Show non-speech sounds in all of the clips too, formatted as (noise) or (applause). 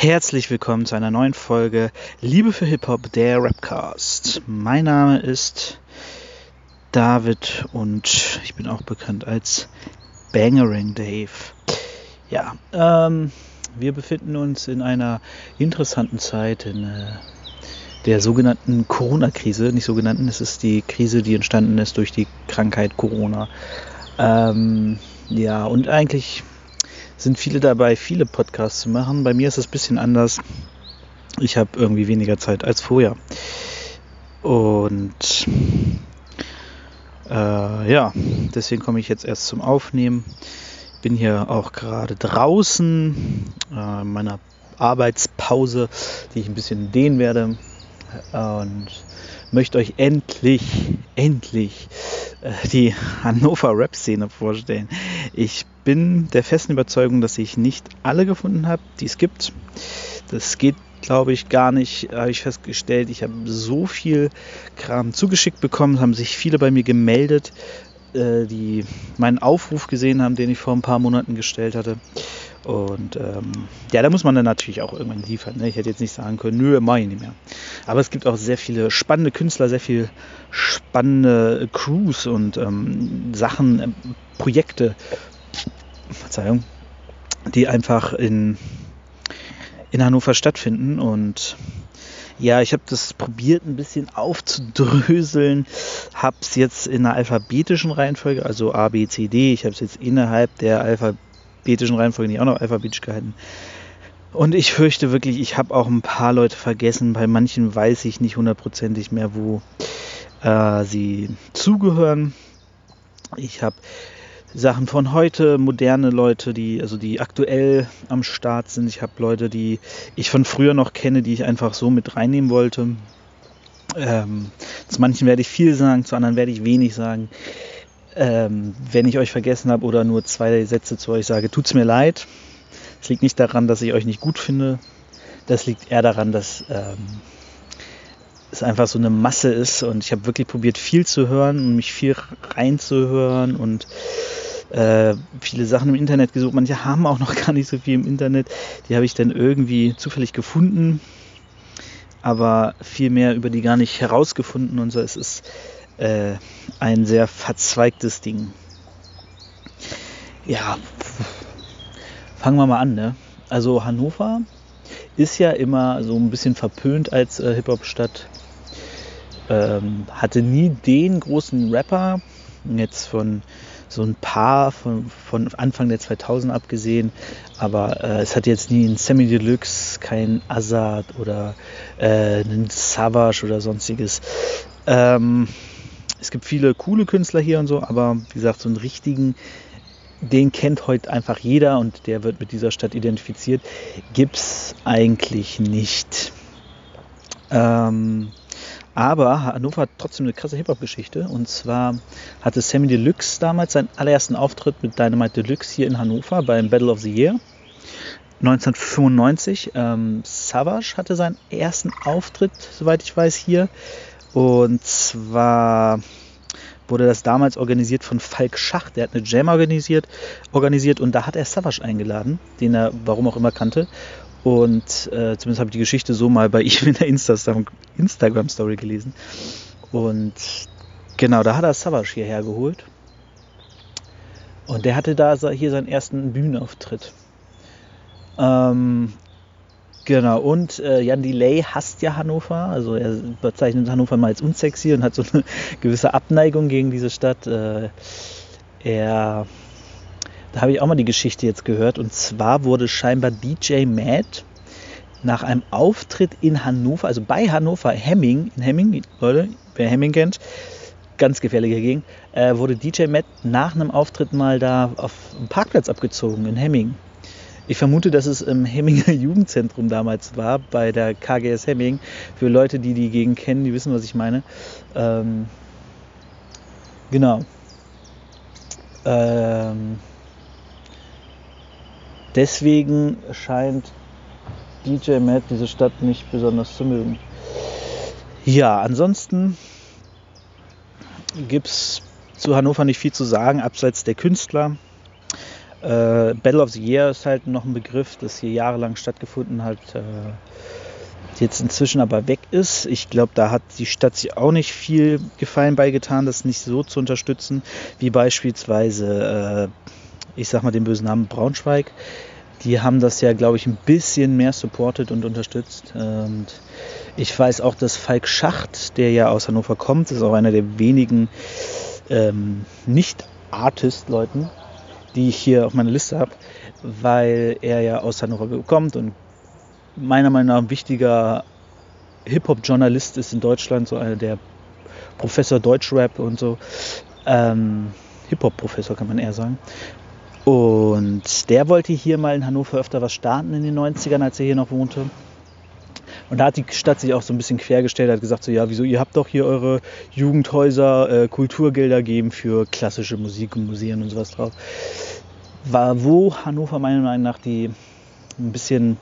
Herzlich willkommen zu einer neuen Folge Liebe für Hip-Hop, der Rapcast. Mein Name ist David und ich bin auch bekannt als Bangering Dave. Ja, ähm, wir befinden uns in einer interessanten Zeit, in äh, der sogenannten Corona-Krise. Nicht sogenannten, es ist die Krise, die entstanden ist durch die Krankheit Corona. Ähm, ja, und eigentlich sind viele dabei, viele Podcasts zu machen. Bei mir ist es ein bisschen anders. Ich habe irgendwie weniger Zeit als vorher. Und äh, ja, deswegen komme ich jetzt erst zum Aufnehmen. Bin hier auch gerade draußen äh, in meiner Arbeitspause, die ich ein bisschen dehnen werde. Und möchte euch endlich, endlich äh, die Hannover Rap-Szene vorstellen. Ich bin der festen Überzeugung, dass ich nicht alle gefunden habe, die es gibt. Das geht, glaube ich, gar nicht, habe ich festgestellt. Ich habe so viel Kram zugeschickt bekommen, haben sich viele bei mir gemeldet, äh, die meinen Aufruf gesehen haben, den ich vor ein paar Monaten gestellt hatte. Und ähm, ja, da muss man dann natürlich auch irgendwann liefern. Ne? Ich hätte jetzt nicht sagen können, nö, mach ich nicht mehr. Aber es gibt auch sehr viele spannende Künstler, sehr viele spannende Crews und ähm, Sachen, äh, Projekte, Verzeihung, die einfach in, in Hannover stattfinden. Und ja, ich habe das probiert ein bisschen aufzudröseln, habe es jetzt in einer alphabetischen Reihenfolge, also A, B, C, D, ich habe es jetzt innerhalb der alphabetischen Reihenfolge nicht auch noch alphabetisch gehalten. Und ich fürchte wirklich, ich habe auch ein paar Leute vergessen. Bei manchen weiß ich nicht hundertprozentig mehr, wo äh, sie zugehören. Ich habe Sachen von heute, moderne Leute, die also die aktuell am Start sind. Ich habe Leute, die ich von früher noch kenne, die ich einfach so mit reinnehmen wollte. Ähm, zu manchen werde ich viel sagen, zu anderen werde ich wenig sagen. Ähm, wenn ich euch vergessen habe oder nur zwei Sätze zu euch sage, tut es mir leid. Es liegt nicht daran, dass ich euch nicht gut finde. Das liegt eher daran, dass ähm, es einfach so eine Masse ist und ich habe wirklich probiert viel zu hören und mich viel reinzuhören und äh, viele Sachen im Internet gesucht. Manche haben auch noch (laughs) gar nicht so viel im Internet. Die habe ich dann irgendwie zufällig gefunden, aber viel mehr über die gar nicht herausgefunden und so. Es ist äh, ein sehr verzweigtes Ding. Ja, fangen wir mal an. Ne? Also Hannover ist ja immer so ein bisschen verpönt als äh, Hip-Hop-Stadt ähm, hatte nie den großen Rapper, jetzt von so ein paar von, von Anfang der 2000 abgesehen, aber äh, es hat jetzt nie einen Sammy Deluxe, kein Azad oder äh, einen Savage oder sonstiges. Ähm, es gibt viele coole Künstler hier und so, aber wie gesagt, so einen richtigen, den kennt heute einfach jeder und der wird mit dieser Stadt identifiziert, gibt es eigentlich nicht. Ähm, aber Hannover hat trotzdem eine krasse Hip-Hop-Geschichte. Und zwar hatte Sammy Deluxe damals seinen allerersten Auftritt mit Dynamite Deluxe hier in Hannover beim Battle of the Year. 1995. Ähm, Savage hatte seinen ersten Auftritt, soweit ich weiß, hier. Und zwar wurde das damals organisiert von Falk Schacht. Der hat eine Jam organisiert, organisiert und da hat er Savage eingeladen, den er warum auch immer kannte. Und äh, zumindest habe ich die Geschichte so mal bei (laughs) ihm in der Instagram-Story gelesen. Und genau, da hat er Savage hierher geholt. Und der hatte da hier seinen ersten Bühnenauftritt. Ähm, genau, und äh, Jan Delay hasst ja Hannover. Also er bezeichnet Hannover mal als unsexy und hat so eine (laughs) gewisse Abneigung gegen diese Stadt. Äh, er da habe ich auch mal die Geschichte jetzt gehört. Und zwar wurde scheinbar DJ Matt nach einem Auftritt in Hannover, also bei Hannover, Hemming, in Hemming, Leute, wer Hemming kennt, ganz gefährliche Gegend, äh, wurde DJ Matt nach einem Auftritt mal da auf dem Parkplatz abgezogen in Hemming. Ich vermute, dass es im Hemminger (laughs) Jugendzentrum damals war, bei der KGS Hemming. Für Leute, die die Gegend kennen, die wissen, was ich meine. Ähm, genau. Ähm, deswegen scheint DJ Matt diese Stadt nicht besonders zu mögen. Ja, ansonsten gibt es zu Hannover nicht viel zu sagen, abseits der Künstler. Äh, Battle of the Year ist halt noch ein Begriff, das hier jahrelang stattgefunden hat, äh, jetzt inzwischen aber weg ist. Ich glaube, da hat die Stadt sich auch nicht viel Gefallen beigetan, das nicht so zu unterstützen, wie beispielsweise, äh, ich sag mal den bösen Namen Braunschweig. Die haben das ja, glaube ich, ein bisschen mehr supported und unterstützt. Und ich weiß auch, dass Falk Schacht, der ja aus Hannover kommt, ist auch einer der wenigen ähm, Nicht-Artist-Leuten, die ich hier auf meiner Liste habe, weil er ja aus Hannover kommt und meiner Meinung nach ein wichtiger Hip-Hop-Journalist ist in Deutschland, so einer der Professor Deutschrap und so. Ähm, Hip-Hop-Professor kann man eher sagen. Und der wollte hier mal in Hannover öfter was starten in den 90ern, als er hier noch wohnte. Und da hat die Stadt sich auch so ein bisschen quergestellt, hat gesagt so, ja, wieso, ihr habt doch hier eure Jugendhäuser, äh, Kulturgelder geben für klassische Musik und Museen und sowas drauf. War wo Hannover meiner Meinung nach die ein bisschen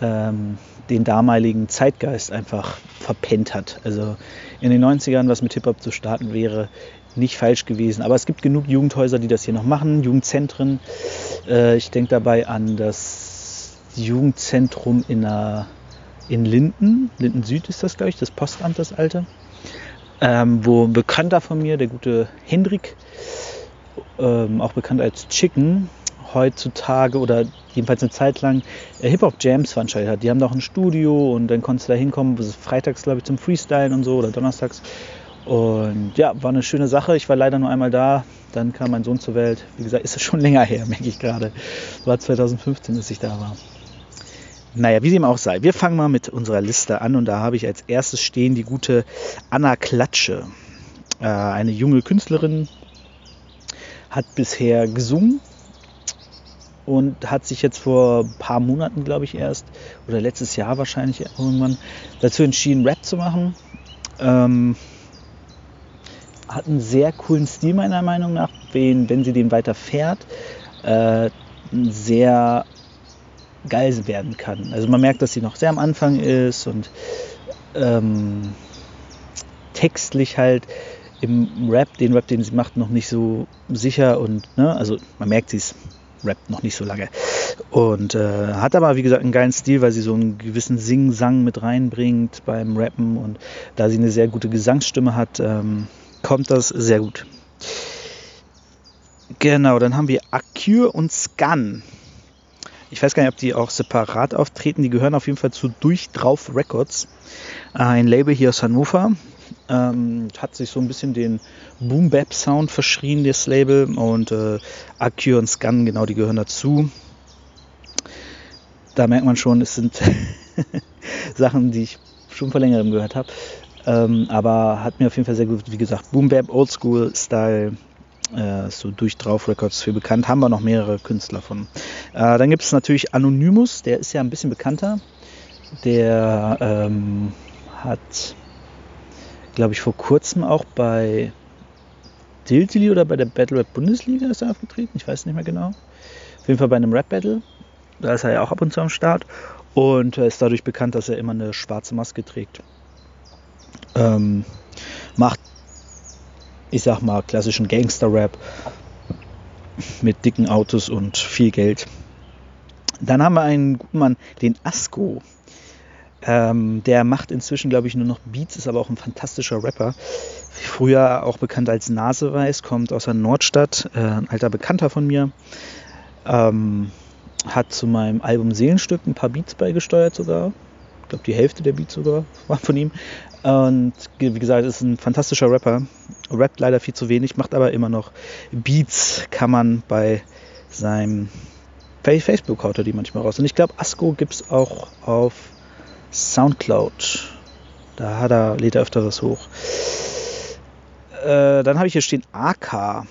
ähm, den damaligen Zeitgeist einfach verpennt hat. Also in den 90ern was mit Hip-Hop zu starten wäre nicht falsch gewesen. Aber es gibt genug Jugendhäuser, die das hier noch machen, Jugendzentren. Äh, ich denke dabei an das Jugendzentrum in, der, in Linden. Linden Süd ist das, glaube ich, das Postamt, das alte. Ähm, wo ein Bekannter von mir, der gute Hendrik, ähm, auch bekannt als Chicken, heutzutage oder jedenfalls eine Zeit lang äh, Hip-Hop-Jams veranstaltet hat. Die haben doch ein Studio und dann konntest du da hinkommen, freitags glaube ich zum Freestylen und so oder donnerstags. Und ja, war eine schöne Sache. Ich war leider nur einmal da. Dann kam mein Sohn zur Welt. Wie gesagt, ist es schon länger her, (laughs) merke ich gerade. War 2015, dass ich da war. Naja, wie dem auch sei. Wir fangen mal mit unserer Liste an und da habe ich als erstes stehen die gute Anna Klatsche. Äh, eine junge Künstlerin, hat bisher gesungen und hat sich jetzt vor ein paar Monaten, glaube ich, erst, oder letztes Jahr wahrscheinlich irgendwann, dazu entschieden, Rap zu machen. Ähm, hat einen sehr coolen Stil meiner Meinung nach, wenn, wenn sie den weiter fährt, äh, sehr geil werden kann. Also man merkt, dass sie noch sehr am Anfang ist und ähm, textlich halt im Rap, den Rap, den sie macht, noch nicht so sicher und ne, also man merkt, sie ist rappt noch nicht so lange. Und äh, hat aber, wie gesagt, einen geilen Stil, weil sie so einen gewissen Sing-Sang mit reinbringt beim Rappen. Und da sie eine sehr gute Gesangsstimme hat, ähm, kommt das sehr gut. Genau, dann haben wir Acure und Scan. Ich weiß gar nicht, ob die auch separat auftreten. Die gehören auf jeden Fall zu Durchdrauf Records. Ein Label hier aus Hannover. Ähm, hat sich so ein bisschen den Boom Bap Sound verschrien, das Label. Und äh, Acure und Scan, genau, die gehören dazu. Da merkt man schon, es sind (laughs) Sachen, die ich schon vor längerem gehört habe. Ähm, aber hat mir auf jeden Fall sehr gut, wie gesagt, Boom Bap, Old School Style, äh, so durch Drauf Records für bekannt. Haben wir noch mehrere Künstler von. Äh, dann gibt es natürlich Anonymous, der ist ja ein bisschen bekannter. Der ähm, hat glaube ich, vor kurzem auch bei Diltily oder bei der Battle Rap Bundesliga ist er aufgetreten. Ich weiß nicht mehr genau. Auf jeden Fall bei einem Rap Battle. Da ist er ja auch ab und zu am Start. Und er ist dadurch bekannt, dass er immer eine schwarze Maske trägt. Ähm, macht, ich sag mal, klassischen Gangster-Rap mit dicken Autos und viel Geld. Dann haben wir einen guten Mann, den Asko. Ähm, der macht inzwischen, glaube ich, nur noch Beats, ist aber auch ein fantastischer Rapper. Früher auch bekannt als Naseweiß, kommt aus der Nordstadt, äh, ein alter Bekannter von mir. Ähm, hat zu meinem Album Seelenstück ein paar Beats beigesteuert sogar. Ich glaube, die Hälfte der Beats sogar (laughs) war von ihm. Und wie gesagt, ist ein fantastischer Rapper. Rappt leider viel zu wenig, macht aber immer noch Beats, kann man bei seinem Facebook haut er die manchmal raus. Und ich glaube, Asko gibt es auch auf Soundcloud. Da hat er, lädt er öfter was hoch. Äh, dann habe ich hier stehen AK.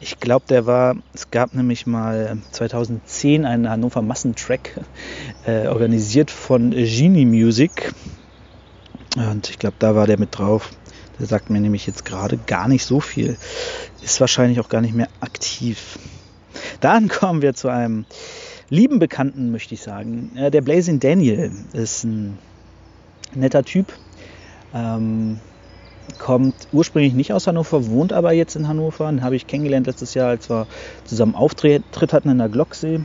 Ich glaube, der war, es gab nämlich mal 2010 einen Hannover Massentrack (laughs) äh, organisiert von Genie Music. Und ich glaube, da war der mit drauf. Der sagt mir nämlich jetzt gerade gar nicht so viel. Ist wahrscheinlich auch gar nicht mehr aktiv. Dann (laughs) kommen wir zu einem lieben Bekannten, möchte ich sagen. Äh, der Blazing Daniel ist ein netter Typ. Ähm, kommt ursprünglich nicht aus Hannover, wohnt aber jetzt in Hannover. Den habe ich kennengelernt letztes Jahr, als wir zusammen Auftritt hatten in der Glocksee.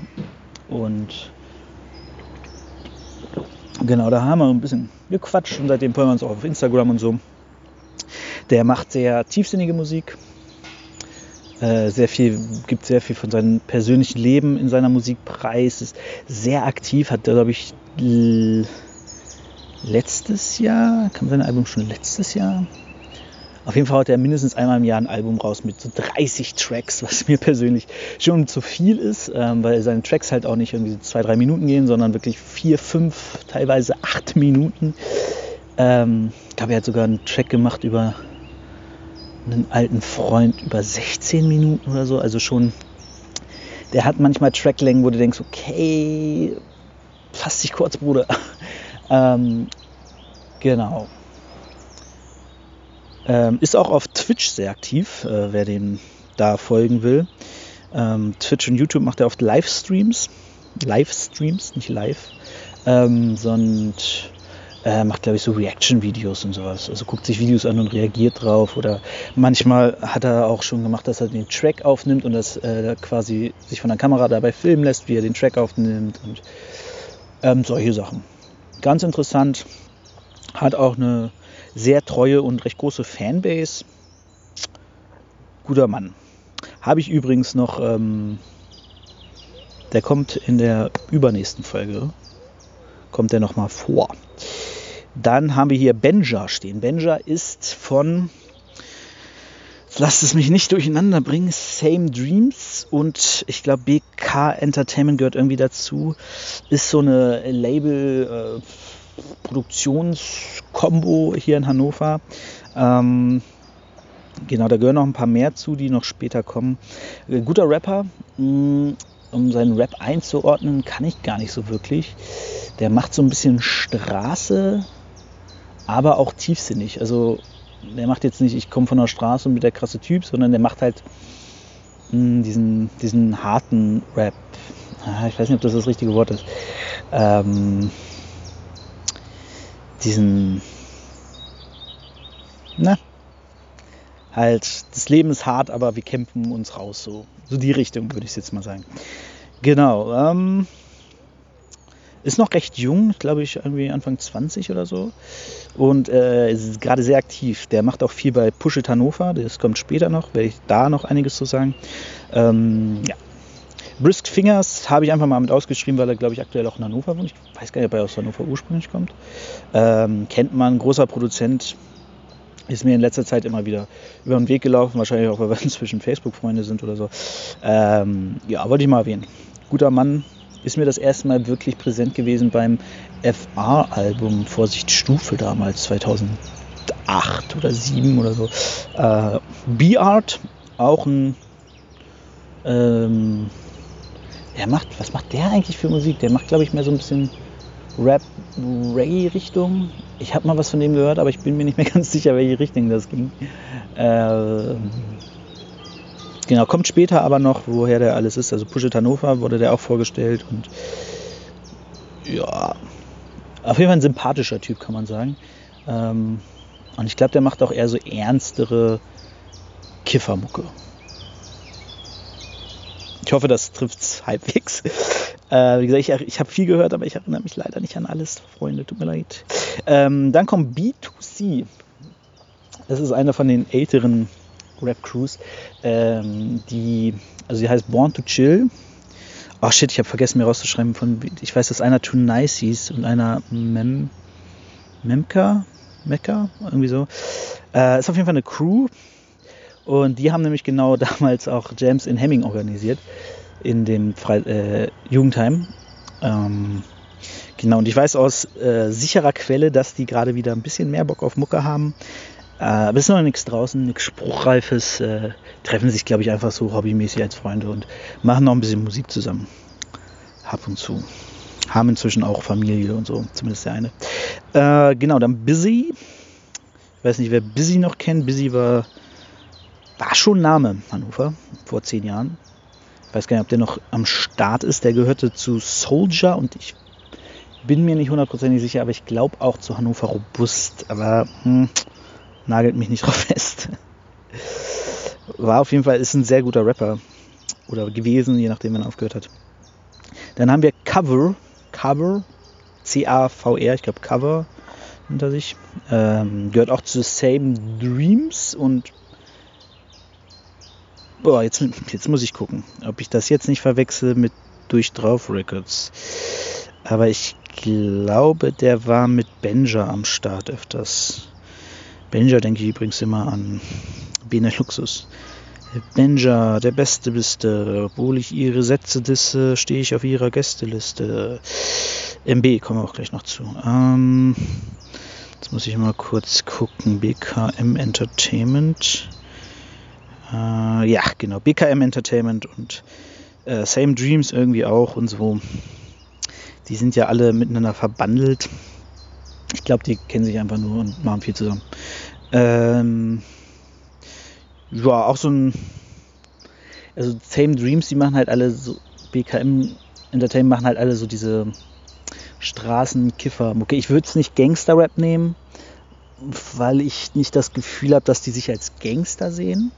Und genau, da haben wir ein bisschen gequatscht und seitdem folgen wir uns auch auf Instagram und so. Der macht sehr tiefsinnige Musik, äh, sehr viel, gibt sehr viel von seinem persönlichen Leben in seiner Musik preis, ist sehr aktiv, hat, glaube ich, letztes Jahr, kam sein Album schon letztes Jahr? Auf jeden Fall hat er mindestens einmal im Jahr ein Album raus mit so 30 Tracks, was mir persönlich schon zu viel ist, ähm, weil seine Tracks halt auch nicht irgendwie zwei, drei Minuten gehen, sondern wirklich vier, fünf, teilweise acht Minuten. Ähm, ich glaube, er hat sogar einen Track gemacht über einen alten Freund über 16 Minuten oder so. Also schon, der hat manchmal Tracklängen, wo du denkst, okay, fass dich kurz, Bruder. (laughs) ähm, genau. Ähm, ist auch auf Twitch sehr aktiv, äh, wer dem da folgen will. Ähm, Twitch und YouTube macht er oft Livestreams. Livestreams, nicht live. Ähm, sondern äh, macht, glaube ich, so Reaction-Videos und sowas. Also guckt sich Videos an und reagiert drauf. Oder manchmal hat er auch schon gemacht, dass er den Track aufnimmt und das äh, quasi sich von der Kamera dabei filmen lässt, wie er den Track aufnimmt und ähm, solche Sachen. Ganz interessant. Hat auch eine sehr treue und recht große Fanbase. Guter Mann. Habe ich übrigens noch, ähm, der kommt in der übernächsten Folge, kommt der nochmal vor. Dann haben wir hier Benja stehen. Benja ist von, lasst es mich nicht durcheinander bringen, Same Dreams und ich glaube BK Entertainment gehört irgendwie dazu. Ist so eine Label äh, Produktionskombo hier in Hannover. Ähm, genau, da gehören noch ein paar mehr zu, die noch später kommen. Äh, guter Rapper. Mh, mm, um seinen Rap einzuordnen, kann ich gar nicht so wirklich. Der macht so ein bisschen Straße, aber auch tiefsinnig. Also der macht jetzt nicht, ich komme von der Straße und bin der krasse Typ, sondern der macht halt mh, hm, diesen, diesen harten Rap. Ah, ich weiß nicht, ob das das richtige Wort ist. Ähm, diesen, na, halt, das Leben ist hart, aber wir kämpfen uns raus. So, so die Richtung würde ich jetzt mal sagen. Genau. Ähm, ist noch recht jung, glaube ich, irgendwie Anfang 20 oder so. Und äh, ist gerade sehr aktiv. Der macht auch viel bei Push Hannover. Das kommt später noch, werde ich da noch einiges zu sagen. Ähm, ja. Brisk Fingers habe ich einfach mal mit ausgeschrieben, weil er, glaube ich, aktuell auch in Hannover wohnt. Ich weiß gar nicht, ob er aus Hannover ursprünglich kommt. Ähm, kennt man, großer Produzent. Ist mir in letzter Zeit immer wieder über den Weg gelaufen. Wahrscheinlich auch, weil wir (laughs) inzwischen Facebook-Freunde sind oder so. Ähm, ja, wollte ich mal erwähnen. Guter Mann, ist mir das erste Mal wirklich präsent gewesen beim FA-Album Vorsicht Stufe damals, 2008 oder 2007 oder so. Äh, B-Art, auch ein. Ähm, der macht, was macht der eigentlich für Musik? Der macht, glaube ich, mehr so ein bisschen Rap-Reggae-Richtung. Ich habe mal was von dem gehört, aber ich bin mir nicht mehr (laughs) ganz sicher, welche Richtung das ging. Äh, Genau, kommt später aber noch, woher der alles ist. Also Push Hannover wurde der auch vorgestellt und ja, auf jeden Fall ein sympathischer Typ, kann man sagen. Ähm, und ich glaube, der macht auch eher so ernstere Kiffermucke. Ich hoffe, das trifft es halbwegs. Äh, wie gesagt, ich, ich habe viel gehört, aber ich erinnere mich leider nicht an alles, Freunde, tut mir leid. Ähm, dann kommt B2C. Das ist einer von den älteren Rap Cruise. Ähm, die, also die heißt Born to Chill. Ach shit, ich habe vergessen mir rauszuschreiben von, ich weiß, dass einer Too Nice hieß und einer Mem, Memka, Mecca, irgendwie so. Äh, ist auf jeden Fall eine Crew und die haben nämlich genau (laughs) damals auch Jams in Hemming organisiert in dem Fre äh, Jugendheim. Ähm, genau, und ich weiß aus äh, sicherer Quelle, dass die gerade wieder ein bisschen mehr Bock auf Mucke haben. Äh, aber es ist noch nichts draußen, nichts Spruchreifes. Äh, treffen sich, glaube ich, einfach so hobbymäßig als Freunde und machen noch ein bisschen Musik zusammen. Ab und zu. Haben inzwischen auch Familie und so, zumindest der eine. Äh, genau, dann Busy. Ich weiß nicht, wer Busy noch kennt. Busy war, war schon Name Hannover vor zehn Jahren. Ich weiß gar nicht, ob der noch am Start ist. Der gehörte zu Soldier und ich bin mir nicht hundertprozentig sicher, aber ich glaube auch zu Hannover Robust. Aber hm, Nagelt mich nicht drauf (laughs) fest. War auf jeden Fall, ist ein sehr guter Rapper. Oder gewesen, je nachdem, wann er aufgehört hat. Dann haben wir Cover. Cover. C-A-V-R, ich glaube Cover hinter sich. Ähm, gehört auch zu Same Dreams und Boah, jetzt, jetzt muss ich gucken, ob ich das jetzt nicht verwechsel mit Durch Drauf Records. Aber ich glaube, der war mit Benja am Start öfters. Benja denke ich übrigens immer an Bene Luxus. Benja, der Beste bist. Obwohl ich ihre Sätze disse, stehe ich auf ihrer Gästeliste. MB kommen wir auch gleich noch zu. Ähm, jetzt muss ich mal kurz gucken. BKM Entertainment. Äh, ja, genau. BKM Entertainment und äh, Same Dreams irgendwie auch und so. Die sind ja alle miteinander verbandelt. Ich glaube, die kennen sich einfach nur und machen viel zusammen. Ähm, ja, auch so ein. Also Same Dreams, die machen halt alle so. BKM Entertainment machen halt alle so diese Straßenkiffer-Mucke. Ich würde es nicht Gangster-Rap nehmen, weil ich nicht das Gefühl habe, dass die sich als Gangster sehen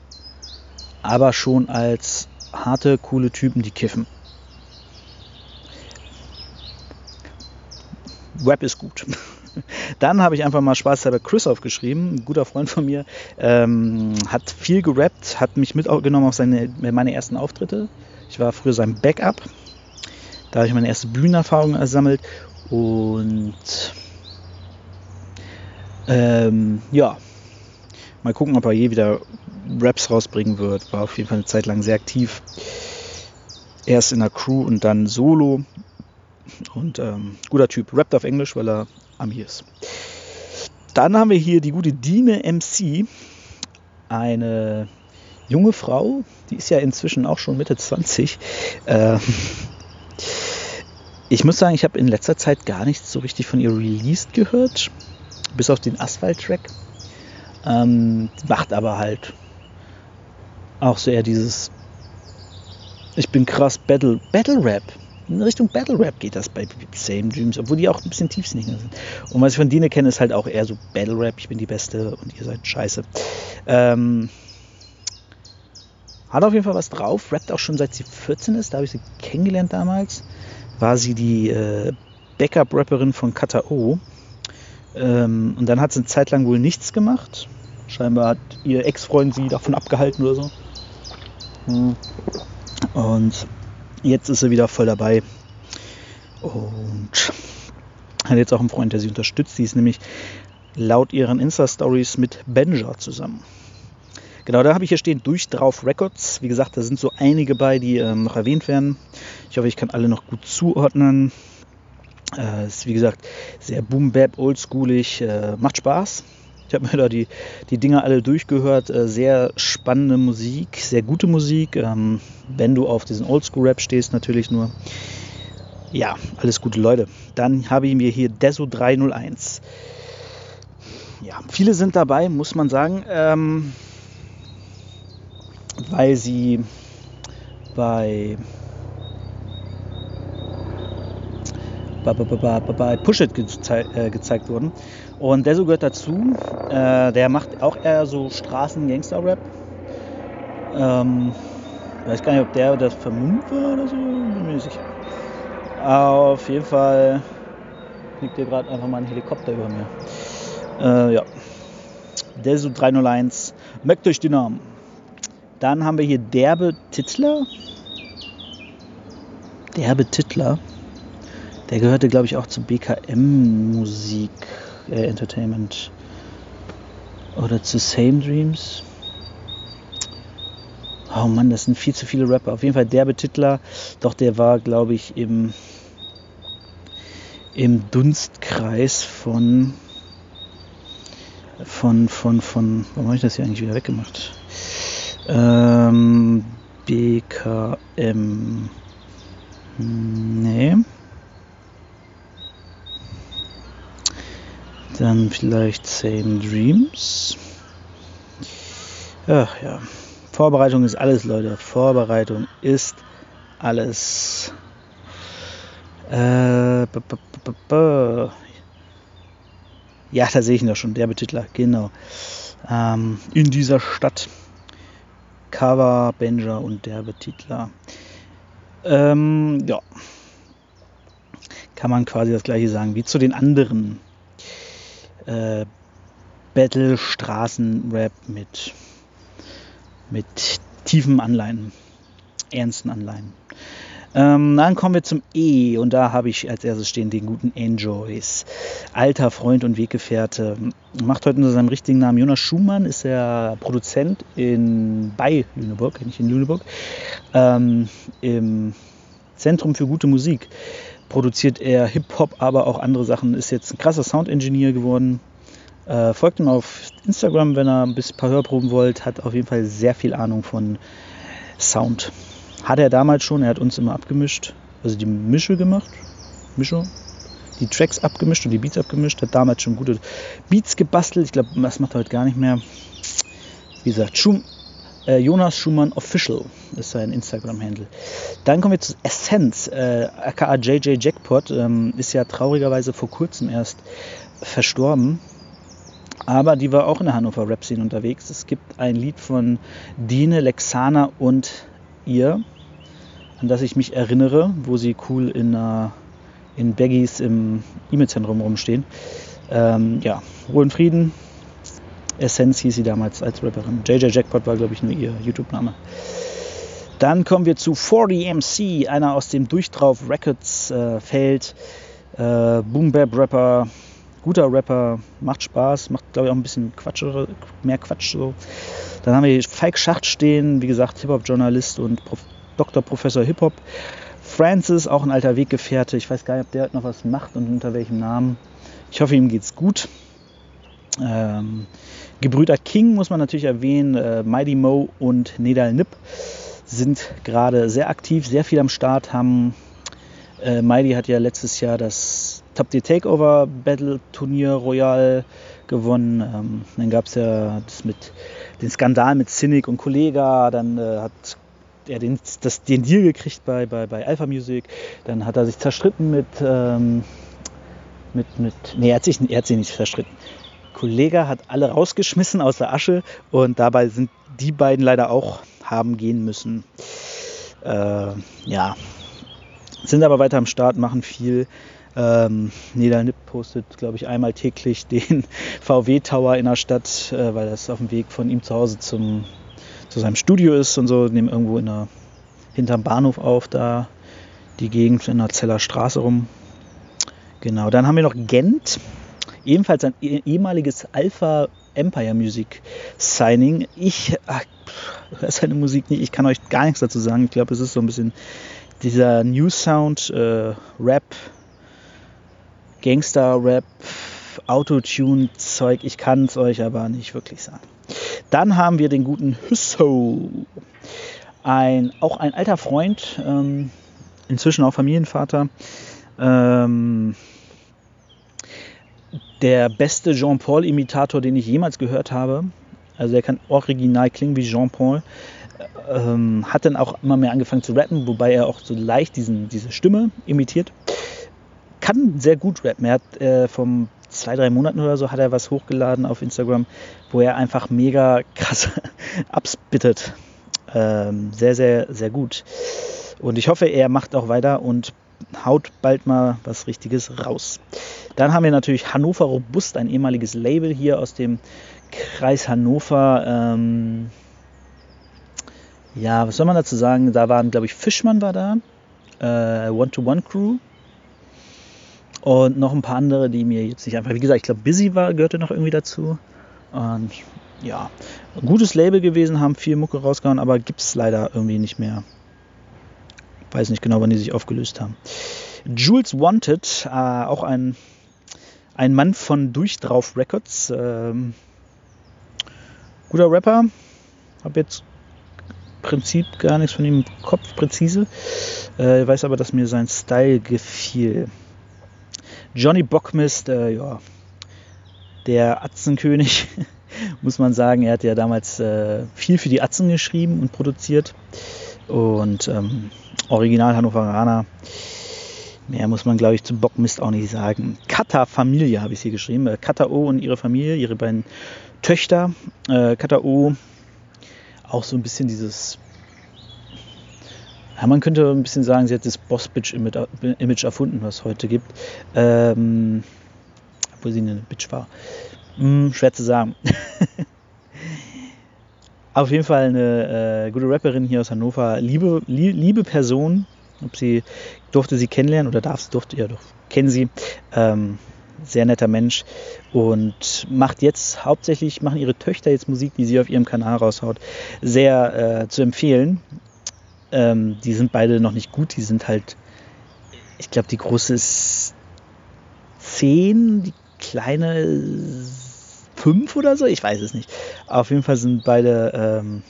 aber schon als harte, coole Typen, die kiffen. Rap ist gut. (laughs) Dann habe ich einfach mal spaßhalber Chris aufgeschrieben, ein guter Freund von mir, ähm, hat viel gerappt, hat mich mitgenommen auf seine, meine ersten Auftritte. Ich war früher sein Backup, da habe ich meine erste Bühnenerfahrung ersammelt und ähm, ja, mal gucken, ob er je wieder Raps rausbringen wird. War auf jeden Fall eine Zeit lang sehr aktiv. Erst in der Crew und dann solo. Und ähm, guter Typ. Rappt auf Englisch, weil er Ami ist. Dann haben wir hier die gute Dine MC. Eine junge Frau, die ist ja inzwischen auch schon Mitte 20. Äh, ich muss sagen, ich habe in letzter Zeit gar nichts so richtig von ihr released gehört. Bis auf den Asphalt-Track. Ähm, macht aber halt auch so eher dieses Ich bin krass Battle, Battle Rap. In Richtung Battle Rap geht das bei Same Dreams, obwohl die auch ein bisschen tiefsinniger sind. Und was ich von Dine kenne, ist halt auch eher so Battle Rap. Ich bin die Beste und ihr seid scheiße. Ähm, hat auf jeden Fall was drauf. Rappt auch schon seit sie 14 ist. Da habe ich sie kennengelernt damals. War sie die äh, Backup-Rapperin von Kata O. Ähm, und dann hat sie eine Zeit lang wohl nichts gemacht. Scheinbar hat ihr Ex-Freund sie davon abgehalten oder so. Und jetzt ist sie wieder voll dabei. Und hat jetzt auch einen Freund, der sie unterstützt. Die ist nämlich laut ihren Insta-Stories mit Benja zusammen. Genau, da habe ich hier stehen durch drauf Records. Wie gesagt, da sind so einige bei, die ähm, noch erwähnt werden. Ich hoffe, ich kann alle noch gut zuordnen. Äh, ist wie gesagt sehr boom bap oldschoolig, äh, macht Spaß. Ich habe mir da die, die Dinger alle durchgehört. Äh, sehr spannende Musik, sehr gute Musik. Ähm, wenn du auf diesen Oldschool-Rap stehst, natürlich nur. Ja, alles gute Leute. Dann habe ich mir hier Deso 301. Ja, viele sind dabei, muss man sagen, ähm, weil sie bei bei, bei, bei Push It gezei äh, gezeigt wurden. Und der so gehört dazu. Äh, der macht auch eher so Straßen-Gangster-Rap. Ähm, weiß gar nicht, ob der das vermummt war oder so. Bin. Auf jeden Fall fliegt hier gerade einfach mal ein Helikopter über mir. Äh, ja. Desu 301. Mögt euch die Namen. Dann haben wir hier Derbe Titler. Derbe Titler. Der gehörte, glaube ich, auch zu BKM Musik äh, Entertainment. Oder zu Same Dreams. Oh Mann, das sind viel zu viele Rapper. Auf jeden Fall derbe Titler. Doch der war, glaube ich, im, im Dunstkreis von von, von, von, warum habe ich das hier eigentlich wieder weggemacht? Ähm, BKM. Nee. Dann vielleicht Same Dreams. Ach ja. Vorbereitung ist alles, Leute. Vorbereitung ist alles. Äh, ja, da sehe ich ihn doch schon, der Betitler, genau. ähm, in dieser Stadt. Cover, Benja und derbe Titler. Ähm, ja. Kann man quasi das gleiche sagen wie zu den anderen äh, Battle, Straßen, Rap mit, mit tiefen Anleihen, ernsten Anleihen. Ähm, dann kommen wir zum E und da habe ich als erstes stehen den guten Enjoys. Alter Freund und Weggefährte. Macht heute unter seinem richtigen Namen Jonas Schumann, ist er Produzent in, bei Lüneburg, nicht in Lüneburg, ähm, im Zentrum für gute Musik. Produziert er Hip-Hop, aber auch andere Sachen. Ist jetzt ein krasser Sound-Engineer geworden. Äh, folgt ihm auf Instagram, wenn ihr ein paar Hörproben wollt. Hat auf jeden Fall sehr viel Ahnung von Sound. Hat er damals schon, er hat uns immer abgemischt, also die Mische gemacht, Mischung, die Tracks abgemischt und die Beats abgemischt, hat damals schon gute Beats gebastelt. Ich glaube, das macht er heute gar nicht mehr. Wie gesagt, Schum, äh, Jonas Schumann Official ist sein Instagram-Handle. Dann kommen wir zu Essence, äh, aka JJ Jackpot, ähm, ist ja traurigerweise vor kurzem erst verstorben. Aber die war auch in der Hannover Rap-Szene unterwegs. Es gibt ein Lied von Dine Lexana und ihr, an das ich mich erinnere, wo sie cool in, äh, in Baggies im E-Mail-Zentrum rumstehen. Ähm, ja, Ruhe und Frieden. Essence hieß sie damals als Rapperin. JJ Jackpot war, glaube ich, nur ihr YouTube-Name. Dann kommen wir zu 40MC, einer aus dem Durchdrauf Records äh. Äh, Boom Bap Rapper, guter Rapper, macht Spaß, macht glaube ich auch ein bisschen Quatsch, mehr Quatsch so. Dann haben wir Falk Schacht stehen, wie gesagt, Hip-Hop-Journalist und Prof Dr. Professor Hip-Hop. Francis, auch ein alter Weggefährte. Ich weiß gar nicht, ob der noch was macht und unter welchem Namen. Ich hoffe, ihm geht's gut. Ähm, Gebrüder King muss man natürlich erwähnen. Äh, Mighty Mo und Nedal Nip sind gerade sehr aktiv, sehr viel am Start. Haben äh, Mighty hat ja letztes Jahr das Top Tier Takeover Battle Turnier Royal gewonnen. Ähm, dann gab es ja das mit den Skandal mit Cynic und Kollega. Dann äh, hat er den, das, den Deal gekriegt bei, bei, bei Alpha Music. Dann hat er sich zerstritten mit, ähm, mit, mit nee, er hat, sich, er hat sich nicht zerstritten. Kollega hat alle rausgeschmissen aus der Asche und dabei sind die beiden leider auch haben gehen müssen. Äh, ja, sind aber weiter am Start, machen viel. Ähm, Niedernipp postet, glaube ich, einmal täglich (laughs) den VW-Tower in der Stadt, äh, weil das auf dem Weg von ihm zu Hause zum, zu seinem Studio ist und so. Nehmen irgendwo in der, hinterm Bahnhof auf, da die Gegend in der Zeller Straße rum. Genau, dann haben wir noch Gent, ebenfalls ein eh, ehemaliges Alpha Empire Music Signing. Ich höre seine Musik nicht, ich kann euch gar nichts dazu sagen. Ich glaube, es ist so ein bisschen dieser New Sound, äh, Rap, Gangster-Rap, Autotune-Zeug. Ich kann es euch aber nicht wirklich sagen. Dann haben wir den guten Husso. Ein, auch ein alter Freund, ähm, inzwischen auch Familienvater. Ähm, der beste Jean-Paul-Imitator, den ich jemals gehört habe. Also er kann original klingen wie Jean-Paul. Ähm, hat dann auch immer mehr angefangen zu rappen, wobei er auch so leicht diesen, diese Stimme imitiert. Kann sehr gut rappen. Er hat äh, vom zwei, drei Monaten oder so hat er was hochgeladen auf Instagram, wo er einfach mega krass (laughs) abspittet. Ähm, sehr, sehr, sehr gut. Und ich hoffe, er macht auch weiter und haut bald mal was Richtiges raus. Dann haben wir natürlich Hannover Robust, ein ehemaliges Label hier aus dem Kreis Hannover. Ähm, ja, was soll man dazu sagen? Da waren, glaube ich, Fischmann war da, äh, One-to-One-Crew und noch ein paar andere, die mir jetzt nicht einfach, wie gesagt, ich glaube, Busy war, gehörte noch irgendwie dazu. Und ja, gutes Label gewesen, haben viel Mucke rausgehauen, aber gibt es leider irgendwie nicht mehr. Weiß nicht genau, wann die sich aufgelöst haben. Jules Wanted, äh, auch ein, ein Mann von Durchdrauf Records. Ähm, guter Rapper. Hab jetzt Prinzip gar nichts von ihm im Kopf präzise. Äh, weiß aber, dass mir sein Style gefiel. Johnny Bockmist, äh, ja, der Atzenkönig, (laughs) muss man sagen. Er hat ja damals äh, viel für die Atzen geschrieben und produziert. Und ähm, Original Hannoveraner. Mehr muss man, glaube ich, zu Bockmist auch nicht sagen. Kata Familie habe ich hier geschrieben. Äh, Kata O und ihre Familie, ihre beiden Töchter. Äh, Kata O, auch so ein bisschen dieses. Ja, man könnte ein bisschen sagen, sie hat das Boss-Bitch-Image erfunden, was es heute gibt. Ähm, obwohl sie eine Bitch war. Hm, schwer zu sagen. (laughs) Auf jeden Fall eine äh, gute Rapperin hier aus Hannover. Liebe, li liebe Person. Ob sie durfte sie kennenlernen oder darf sie, durfte, ja doch, kennen sie. Ähm, sehr netter Mensch und macht jetzt hauptsächlich, machen ihre Töchter jetzt Musik, die sie auf ihrem Kanal raushaut, sehr äh, zu empfehlen. Ähm, die sind beide noch nicht gut, die sind halt, ich glaube, die große ist 10, die kleine 5 oder so, ich weiß es nicht. Auf jeden Fall sind beide, ähm,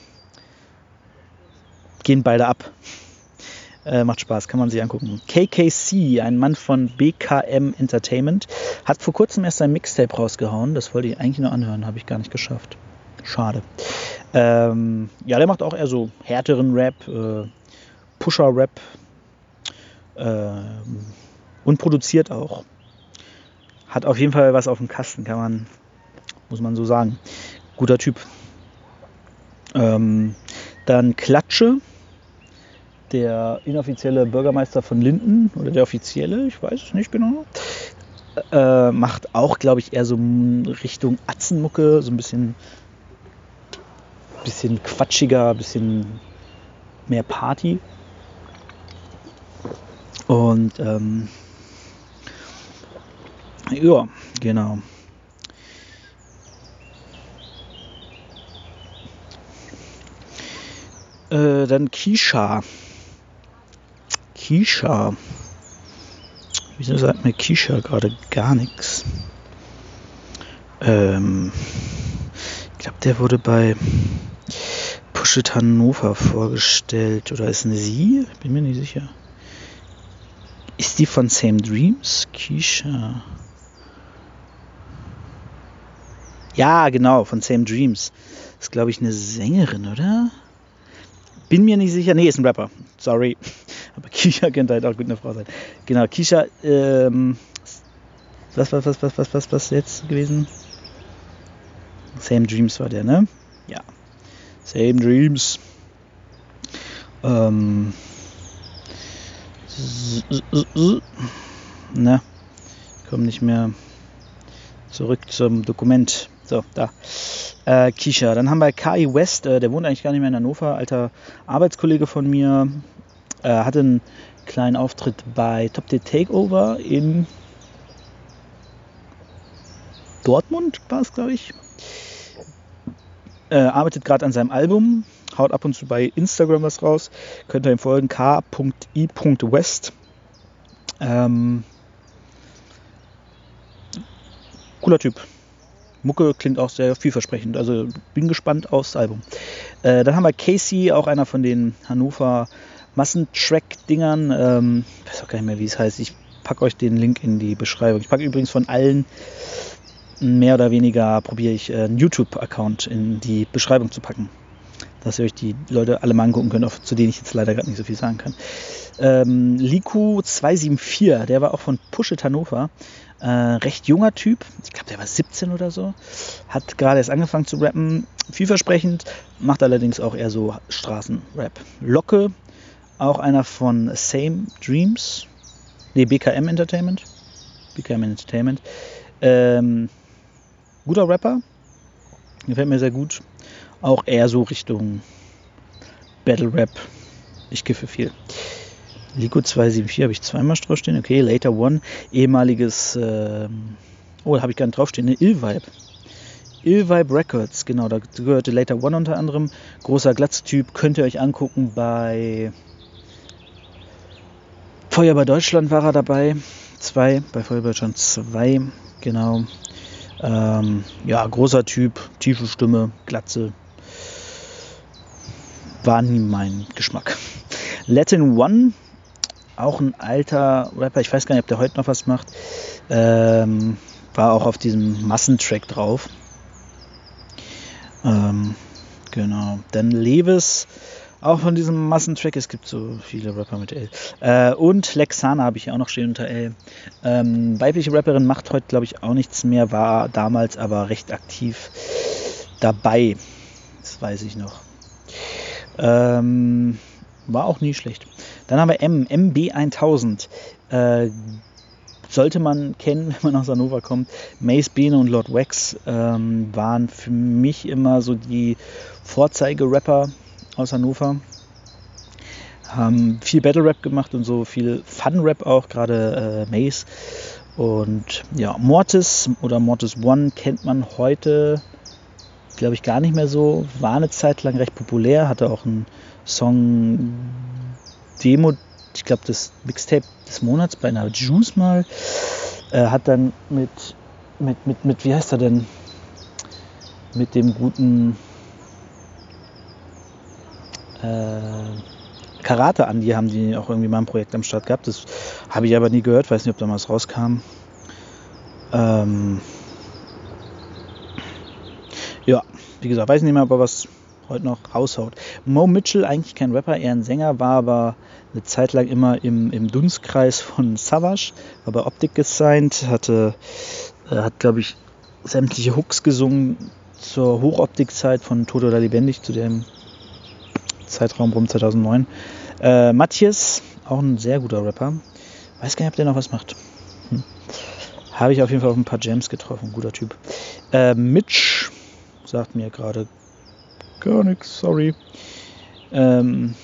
gehen beide ab. Äh, macht Spaß, kann man sich angucken. KKC, ein Mann von BKM Entertainment, hat vor kurzem erst sein Mixtape rausgehauen. Das wollte ich eigentlich nur anhören, habe ich gar nicht geschafft. Schade. Ähm, ja, der macht auch eher so härteren Rap, äh, Pusher-Rap äh, und produziert auch. Hat auf jeden Fall was auf dem Kasten, kann man, muss man so sagen. Guter Typ. Ähm, dann Klatsche, der inoffizielle Bürgermeister von Linden oder der offizielle, ich weiß es nicht genau, äh, macht auch, glaube ich, eher so Richtung Atzenmucke, so ein bisschen, bisschen quatschiger, bisschen mehr Party. Und ähm, ja, genau. Äh, dann Kisha. Kisha. Wieso sagt mir Kisha gerade gar nichts? Ähm, ich glaube, der wurde bei Push It Hannover vorgestellt. Oder ist eine sie? Bin mir nicht sicher. Ist die von Same Dreams? Kisha. Ja, genau, von Same Dreams. Ist, glaube ich, eine Sängerin, oder? Bin mir nicht sicher. Nee, ist ein Rapper. Sorry. (laughs) Aber Kisha könnte halt auch gut eine Frau sein. Genau, Kisha, ähm, was, was, was, was, was, was, was jetzt gewesen? Same Dreams war der, ne? Ja. Same Dreams. Ähm. Ne? Komm nicht mehr zurück zum Dokument. So, da. Äh, Kisha. Dann haben wir Kai West, äh, der wohnt eigentlich gar nicht mehr in Hannover, alter Arbeitskollege von mir, äh, hatte einen kleinen Auftritt bei Top the Takeover in Dortmund, war es, glaube ich. Äh, arbeitet gerade an seinem Album, haut ab und zu bei Instagram was raus. Könnt ihr ihm folgen, k.i.west. Ähm, cooler Typ. Mucke klingt auch sehr vielversprechend. Also bin gespannt aufs Album. Äh, dann haben wir Casey, auch einer von den Hannover Massentrack-Dingern. Ähm, ich weiß auch gar nicht mehr, wie es heißt. Ich packe euch den Link in die Beschreibung. Ich packe übrigens von allen mehr oder weniger, probiere ich äh, einen YouTube-Account in die Beschreibung zu packen. Dass ihr euch die Leute alle mal angucken könnt, zu denen ich jetzt leider gerade nicht so viel sagen kann. Ähm, Liku 274, der war auch von Push It Hannover. Äh, recht junger Typ, ich glaube, der war 17 oder so. Hat gerade erst angefangen zu rappen. Vielversprechend, macht allerdings auch eher so Straßenrap. Locke auch einer von Same Dreams. Ne, BKM Entertainment. BKM Entertainment. Ähm, guter Rapper. Gefällt mir sehr gut. Auch eher so Richtung Battle Rap. Ich kiffe viel. Lico 274 habe ich zweimal draufstehen. Okay, Later One. Ehemaliges. Ähm, oh, da habe ich gar nicht draufstehen. Ne, Ill-Vibe. Ill-Vibe Records. Genau, da gehörte Later One unter anderem. Großer Glatztyp. Könnt ihr euch angucken bei Feuer bei Deutschland war er dabei. Zwei, bei Feuer bei Deutschland zwei, genau. Ähm, ja, großer Typ, tiefe Stimme, Glatze. War nie mein Geschmack. Latin One, auch ein alter Rapper, ich weiß gar nicht, ob der heute noch was macht. Ähm, war auch auf diesem Massentrack drauf. Ähm, genau. Dann Levis Auch von diesem Massentrack, es gibt so viele Rapper mit L. Äh, und Lexana habe ich auch noch stehen unter L. Ähm, weibliche Rapperin macht heute, glaube ich, auch nichts mehr, war damals aber recht aktiv dabei. Das weiß ich noch. Ähm, war auch nie schlecht. Dann haben wir M, MB1000. Äh, sollte man kennen, (laughs) wenn man aus Hannover kommt. Mace Bene und Lord Wax ähm, waren für mich immer so die Vorzeige-Rapper aus Hannover. Haben viel Battle Rap gemacht und so viel Fun Rap auch, gerade äh, Mace. Und ja, Mortis oder Mortis One kennt man heute, glaube ich, gar nicht mehr so. War eine Zeit lang recht populär, hatte auch einen Song Demo, ich glaube, das Mixtape des Monats bei einer Juice mal. Äh, hat dann mit, mit, mit, mit, wie heißt er denn? Mit dem guten äh, Karate an, die haben die auch irgendwie mal ein Projekt am Start gehabt. Das habe ich aber nie gehört, weiß nicht, ob da was rauskam. Ähm, ja, wie gesagt, weiß nicht mehr, ob er was heute noch raushaut. Mo Mitchell, eigentlich kein Rapper, eher ein Sänger, war aber eine Zeit lang immer im, im Dunstkreis von Savage, war bei Optik gesigned, hatte, äh, hat, glaube ich, sämtliche Hooks gesungen zur Hochoptikzeit von Tod oder Lebendig, zu dem Zeitraum rum 2009. Äh, Matthias, auch ein sehr guter Rapper. Weiß gar nicht, ob der noch was macht. Hm. Habe ich auf jeden Fall auf ein paar Jams getroffen. Guter Typ. Äh, Mitch sagt mir gerade gar nichts, sorry. Ähm,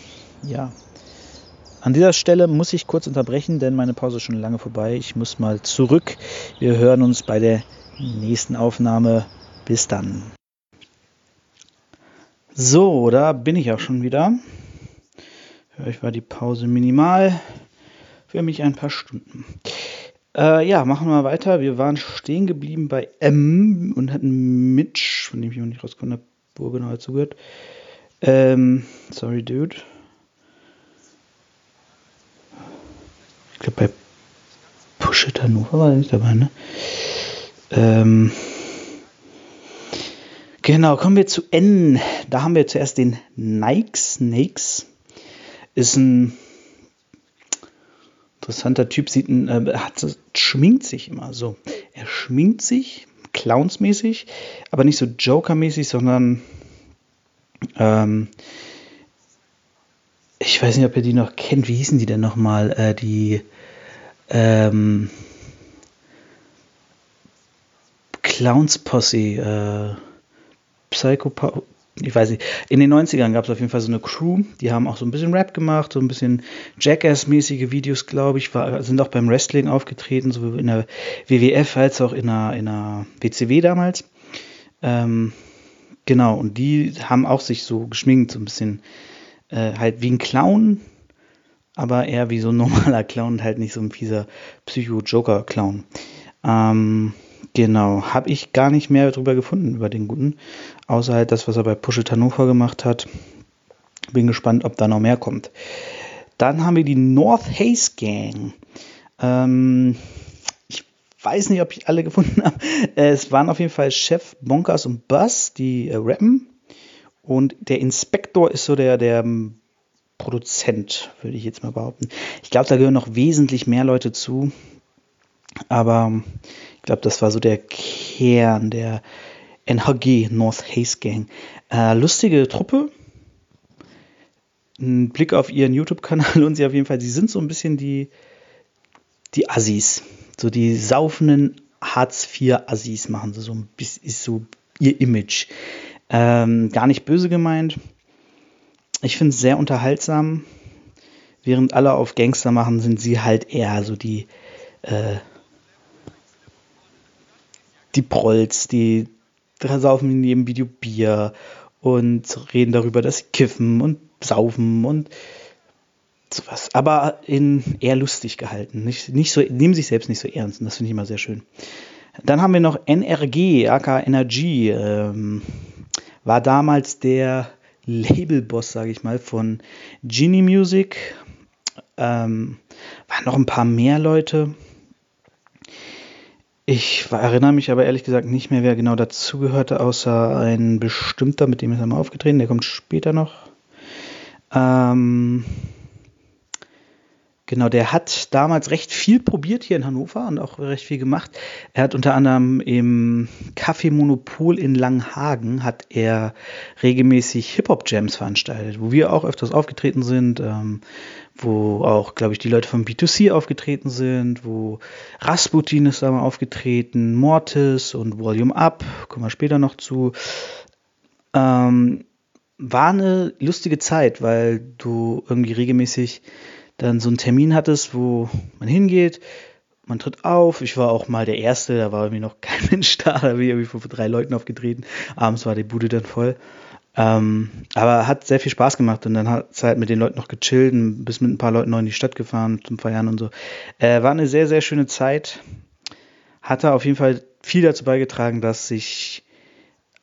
ja. An dieser Stelle muss ich kurz unterbrechen, denn meine Pause ist schon lange vorbei. Ich muss mal zurück. Wir hören uns bei der nächsten Aufnahme. Bis dann. So, da bin ich auch schon wieder. Für euch war die Pause minimal. Für mich ein paar Stunden. Äh, ja, machen wir mal weiter. Wir waren stehen geblieben bei M und hatten Mitch, von dem ich noch nicht rausgefunden habe, wo genau er zugehört. Ähm, sorry, dude. Glaube, bei Push It Hannover war er nicht dabei, ne? Ähm, Genau, kommen wir zu N. Da haben wir zuerst den Nike Snakes. Ist ein interessanter Typ, sieht ein, äh, hat, schminkt sich immer so. Er schminkt sich, clownsmäßig, aber nicht so Joker-mäßig, sondern ähm, ich weiß nicht, ob ihr die noch kennt. Wie hießen die denn nochmal? Äh, die ähm, Clowns Posse. Äh, Psychopath, ich weiß nicht, in den 90ern gab es auf jeden Fall so eine Crew, die haben auch so ein bisschen Rap gemacht, so ein bisschen Jackass-mäßige Videos, glaube ich, war, sind auch beim Wrestling aufgetreten, sowohl in der WWF als auch in der, in der WCW damals. Ähm, genau, und die haben auch sich so geschminkt, so ein bisschen äh, halt wie ein Clown, aber eher wie so ein (laughs) normaler Clown, halt nicht so ein fieser Psycho-Joker-Clown. Ähm, Genau, habe ich gar nicht mehr drüber gefunden über den guten, außer halt das, was er bei Push It Hannover gemacht hat. Bin gespannt, ob da noch mehr kommt. Dann haben wir die North Haze Gang. Ähm, ich weiß nicht, ob ich alle (laughs) gefunden habe. Es waren auf jeden Fall Chef, Bonkers und Buzz, die äh, rappen. Und der Inspektor ist so der, der ähm, Produzent, würde ich jetzt mal behaupten. Ich glaube, da gehören noch wesentlich mehr Leute zu. Aber ich glaube, das war so der Kern der NHG, North Haze Gang. Äh, lustige Truppe. Ein Blick auf ihren YouTube-Kanal (laughs) lohnt sich auf jeden Fall. Sie sind so ein bisschen die, die Assis. So die saufenden Hartz-IV-Assis machen sie so ein bisschen, ist so ihr Image. Ähm, gar nicht böse gemeint. Ich finde es sehr unterhaltsam. Während alle auf Gangster machen, sind sie halt eher so die äh, die Prolls, die saufen in jedem Video Bier und reden darüber, dass sie kiffen und saufen und sowas. Aber in eher lustig gehalten. Nicht, nicht so, nehmen sich selbst nicht so ernst und das finde ich immer sehr schön. Dann haben wir noch NRG, aka Energy. Ähm, war damals der Labelboss, sage ich mal, von Genie Music. Ähm, waren noch ein paar mehr Leute. Ich erinnere mich aber ehrlich gesagt nicht mehr, wer genau dazugehörte, außer ein bestimmter, mit dem ist er mal aufgetreten, der kommt später noch. Ähm, Genau, der hat damals recht viel probiert hier in Hannover und auch recht viel gemacht. Er hat unter anderem im Café Monopol in Langhagen hat er regelmäßig Hip-Hop-Jams veranstaltet, wo wir auch öfters aufgetreten sind, ähm, wo auch, glaube ich, die Leute vom B2C aufgetreten sind, wo Rasputin ist da mal aufgetreten, Mortis und Volume Up, kommen wir später noch zu. Ähm, war eine lustige Zeit, weil du irgendwie regelmäßig dann so einen Termin hattest, wo man hingeht, man tritt auf. Ich war auch mal der Erste, da war irgendwie noch (laughs) kein Mensch da, da bin ich irgendwie vor drei Leuten aufgetreten. Abends war die Bude dann voll. Ähm, aber hat sehr viel Spaß gemacht und dann hat es halt mit den Leuten noch gechillt und bis mit ein paar Leuten noch in die Stadt gefahren zum Feiern und so. Äh, war eine sehr, sehr schöne Zeit. Hatte auf jeden Fall viel dazu beigetragen, dass sich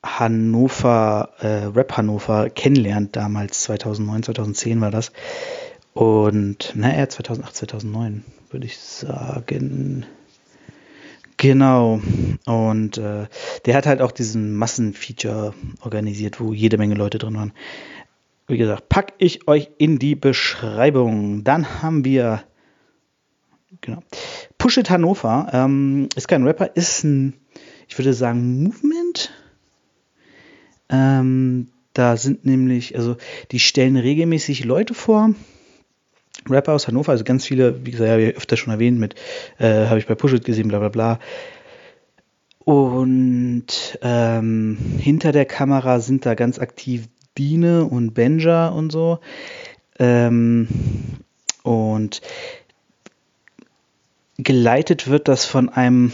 Hannover, äh, Rap Hannover kennenlernt damals, 2009, 2010 war das. Und, naja, 2008, 2009 würde ich sagen. Genau. Und äh, der hat halt auch diesen Massenfeature organisiert, wo jede Menge Leute drin waren. Wie gesagt, packe ich euch in die Beschreibung. Dann haben wir, genau, Push It Hannover. Ähm, ist kein Rapper, ist ein, ich würde sagen, Movement. Ähm, da sind nämlich, also die stellen regelmäßig Leute vor Rapper aus Hannover, also ganz viele, wie gesagt, habe ich öfter schon erwähnt, mit, äh, habe ich bei Push It gesehen, bla bla bla. Und ähm, hinter der Kamera sind da ganz aktiv Biene und Benja und so. Ähm, und geleitet wird das von einem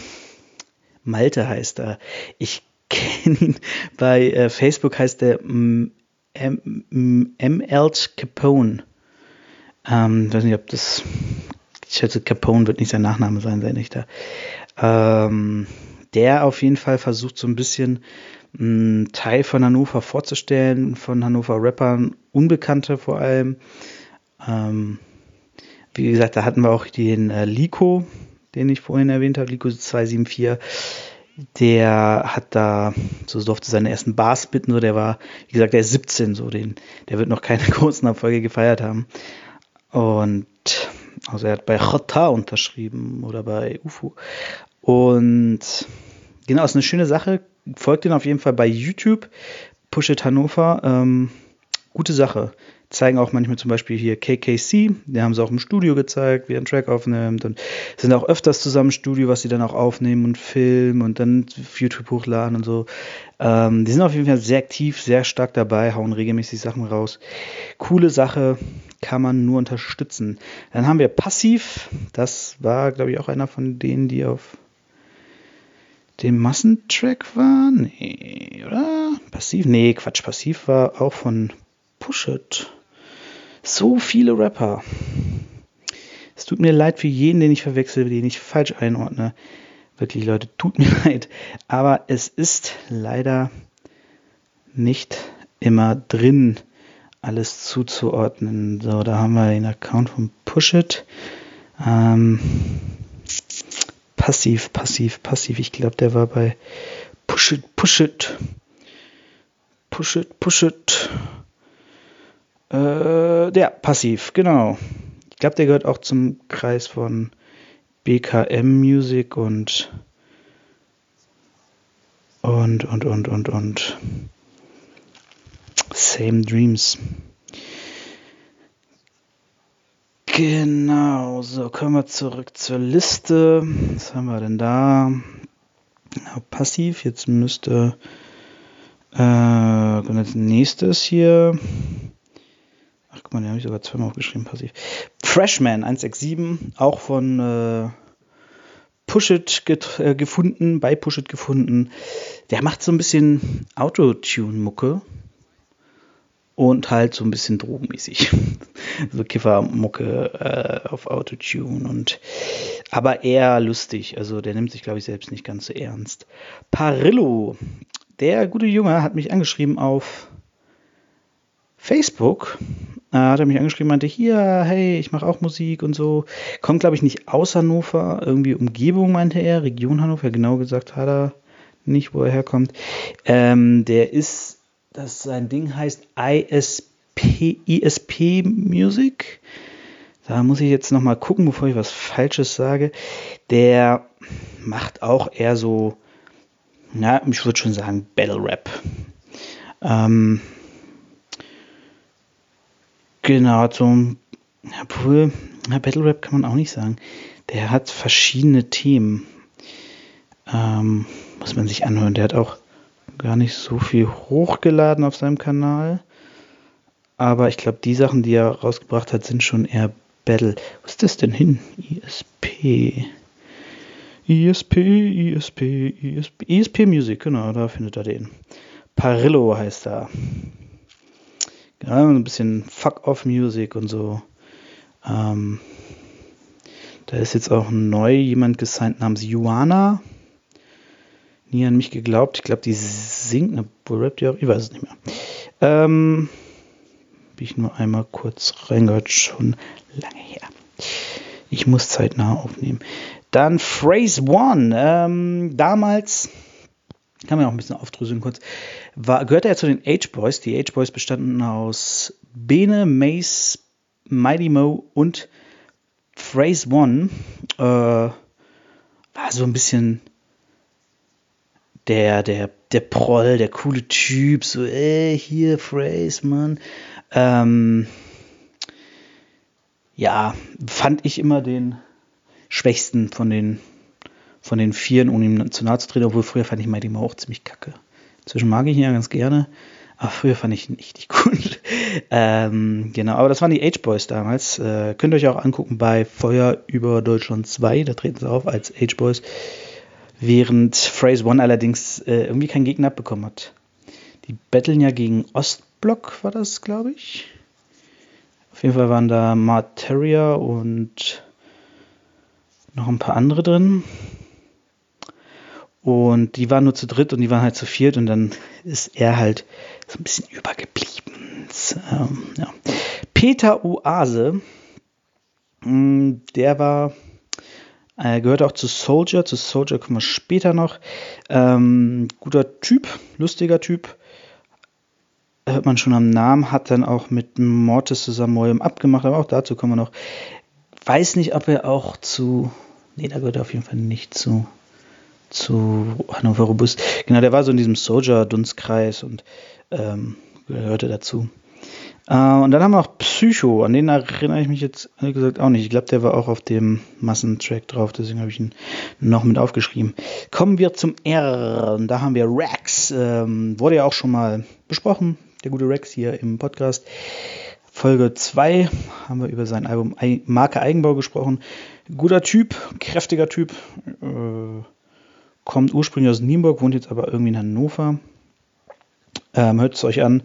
Malte heißt er. Ich (laughs) kenne ihn bei äh, Facebook heißt der M. M. M. Elch Capone. Ähm, weiß nicht, ob das. Ich schätze, Capone wird nicht sein Nachname sein, sein echter. Ähm, der auf jeden Fall versucht so ein bisschen einen Teil von Hannover vorzustellen, von Hannover Rappern, Unbekannte vor allem. Ähm, wie gesagt, da hatten wir auch den äh, Lico, den ich vorhin erwähnt habe, Lico 274. Der hat da, so durfte seine ersten Bars bitten, so der war, wie gesagt, der ist 17, so den, der wird noch keine (laughs) großen Erfolge gefeiert haben. Und also er hat bei Chota unterschrieben oder bei UFO. Und genau, ist eine schöne Sache. Folgt ihn auf jeden Fall bei YouTube. Push It Hannover. Ähm, gute Sache zeigen auch manchmal zum Beispiel hier KKC, die haben sie auch im Studio gezeigt, wie er einen Track aufnimmt und sind auch öfters zusammen im Studio, was sie dann auch aufnehmen und filmen und dann auf YouTube hochladen und so. Ähm, die sind auf jeden Fall sehr aktiv, sehr stark dabei, hauen regelmäßig Sachen raus. Coole Sache, kann man nur unterstützen. Dann haben wir Passiv, das war, glaube ich, auch einer von denen, die auf dem Massentrack war. Nee, oder? Passiv? Nee, Quatsch, Passiv war auch von Push It. So viele Rapper. Es tut mir leid für jeden, den ich verwechsel, den ich falsch einordne. Wirklich, Leute, tut mir (laughs) leid. Aber es ist leider nicht immer drin, alles zuzuordnen. So, da haben wir den Account von Pushit. Ähm, passiv, passiv, passiv. Ich glaube, der war bei Pushit, Pushit. Pushit, Pushit. Äh, der, passiv, genau. Ich glaube, der gehört auch zum Kreis von BKM Music und und und und und und Same Dreams. Genau, so kommen wir zurück zur Liste. Was haben wir denn da? Passiv, jetzt müsste äh, nächstes hier Ach, guck mal, den habe ich sogar zweimal aufgeschrieben, passiv. Freshman 167, auch von äh, Pushit äh, gefunden, bei Pushit gefunden. Der macht so ein bisschen Autotune-Mucke und halt so ein bisschen drogenmäßig. (laughs) so Kiffermucke äh, auf Autotune und aber eher lustig. Also der nimmt sich, glaube ich, selbst nicht ganz so ernst. Parillo, der gute Junge, hat mich angeschrieben auf Facebook äh, hat er mich angeschrieben, meinte, hier, hey, ich mache auch Musik und so. Kommt, glaube ich, nicht aus Hannover, irgendwie Umgebung, meinte er, Region Hannover, genau gesagt hat er nicht, wo er herkommt. Ähm, der ist, das sein Ding heißt ISP ESP Music. Da muss ich jetzt nochmal gucken, bevor ich was Falsches sage. Der macht auch eher so, na, ich würde schon sagen, Battle Rap. Ähm, genau, ein, obwohl, Battle Rap kann man auch nicht sagen. Der hat verschiedene Themen. Ähm, muss man sich anhören. Der hat auch gar nicht so viel hochgeladen auf seinem Kanal. Aber ich glaube, die Sachen, die er rausgebracht hat, sind schon eher Battle. Was ist das denn hin? ISP. ISP, ISP, ISP, ISP Music, genau, da findet er den. Parillo heißt er. Genau, ein bisschen Fuck-Off-Music und so. Ähm, da ist jetzt auch neu jemand gesigned namens Juana nie an mich geglaubt. Ich glaube, die singt eine Bullrap, die auch, ich weiß es nicht mehr. Ähm, bin ich nur einmal kurz reingehört, schon lange her. Ich muss zeitnah aufnehmen. Dann Phrase One. Ähm, damals, kann man auch ein bisschen aufdröseln kurz, war, gehörte er zu den H-Boys. Die H-Boys bestanden aus Bene, Mace, Mighty Mo und Phrase One. Äh, war so ein bisschen der, der, der Proll, der coole Typ, so, ey, hier, Phrase, Mann. Ähm, ja, fand ich immer den schwächsten von den, von den Vieren, ohne ihm zu nahe zu treten, obwohl früher fand ich Mighty Mo auch ziemlich kacke. Inzwischen mag ich ihn ja ganz gerne, aber früher fand ich ihn richtig (laughs) gut. ähm, genau, aber das waren die H-Boys damals. Äh, könnt ihr euch auch angucken bei Feuer über Deutschland 2, da treten sie auf als H-Boys während Phrase One allerdings äh, irgendwie keinen Gegner abbekommen hat. Die battlen ja gegen Ostblock, war das, glaube ich. Auf jeden Fall waren da Materia und noch ein paar andere drin. Und die waren nur zu dritt und die waren halt zu viert und dann ist er halt so ein bisschen übergeblieben. Ähm, ja. Peter Oase, mm, der war er gehört auch zu Soldier. Zu Soldier kommen wir später noch. Ähm, guter Typ, lustiger Typ. Hört man schon am Namen. Hat dann auch mit Mortis zusammen Moyum abgemacht. Aber auch dazu kommen wir noch. Weiß nicht, ob er auch zu. Nee, da gehört er auf jeden Fall nicht zu. Zu Hannover Robust. Genau, der war so in diesem Soldier-Dunstkreis und ähm, gehörte dazu. Äh, und dann haben wir noch Psycho, an den erinnere ich mich jetzt ehrlich gesagt auch nicht. Ich glaube, der war auch auf dem Massentrack drauf, deswegen habe ich ihn noch mit aufgeschrieben. Kommen wir zum R. Da haben wir Rex. Ähm, wurde ja auch schon mal besprochen, der gute Rex hier im Podcast. Folge 2 haben wir über sein Album Marke Eigenbau gesprochen. Guter Typ, kräftiger Typ. Äh, kommt ursprünglich aus Nienburg, wohnt jetzt aber irgendwie in Hannover. Ähm, Hört es euch an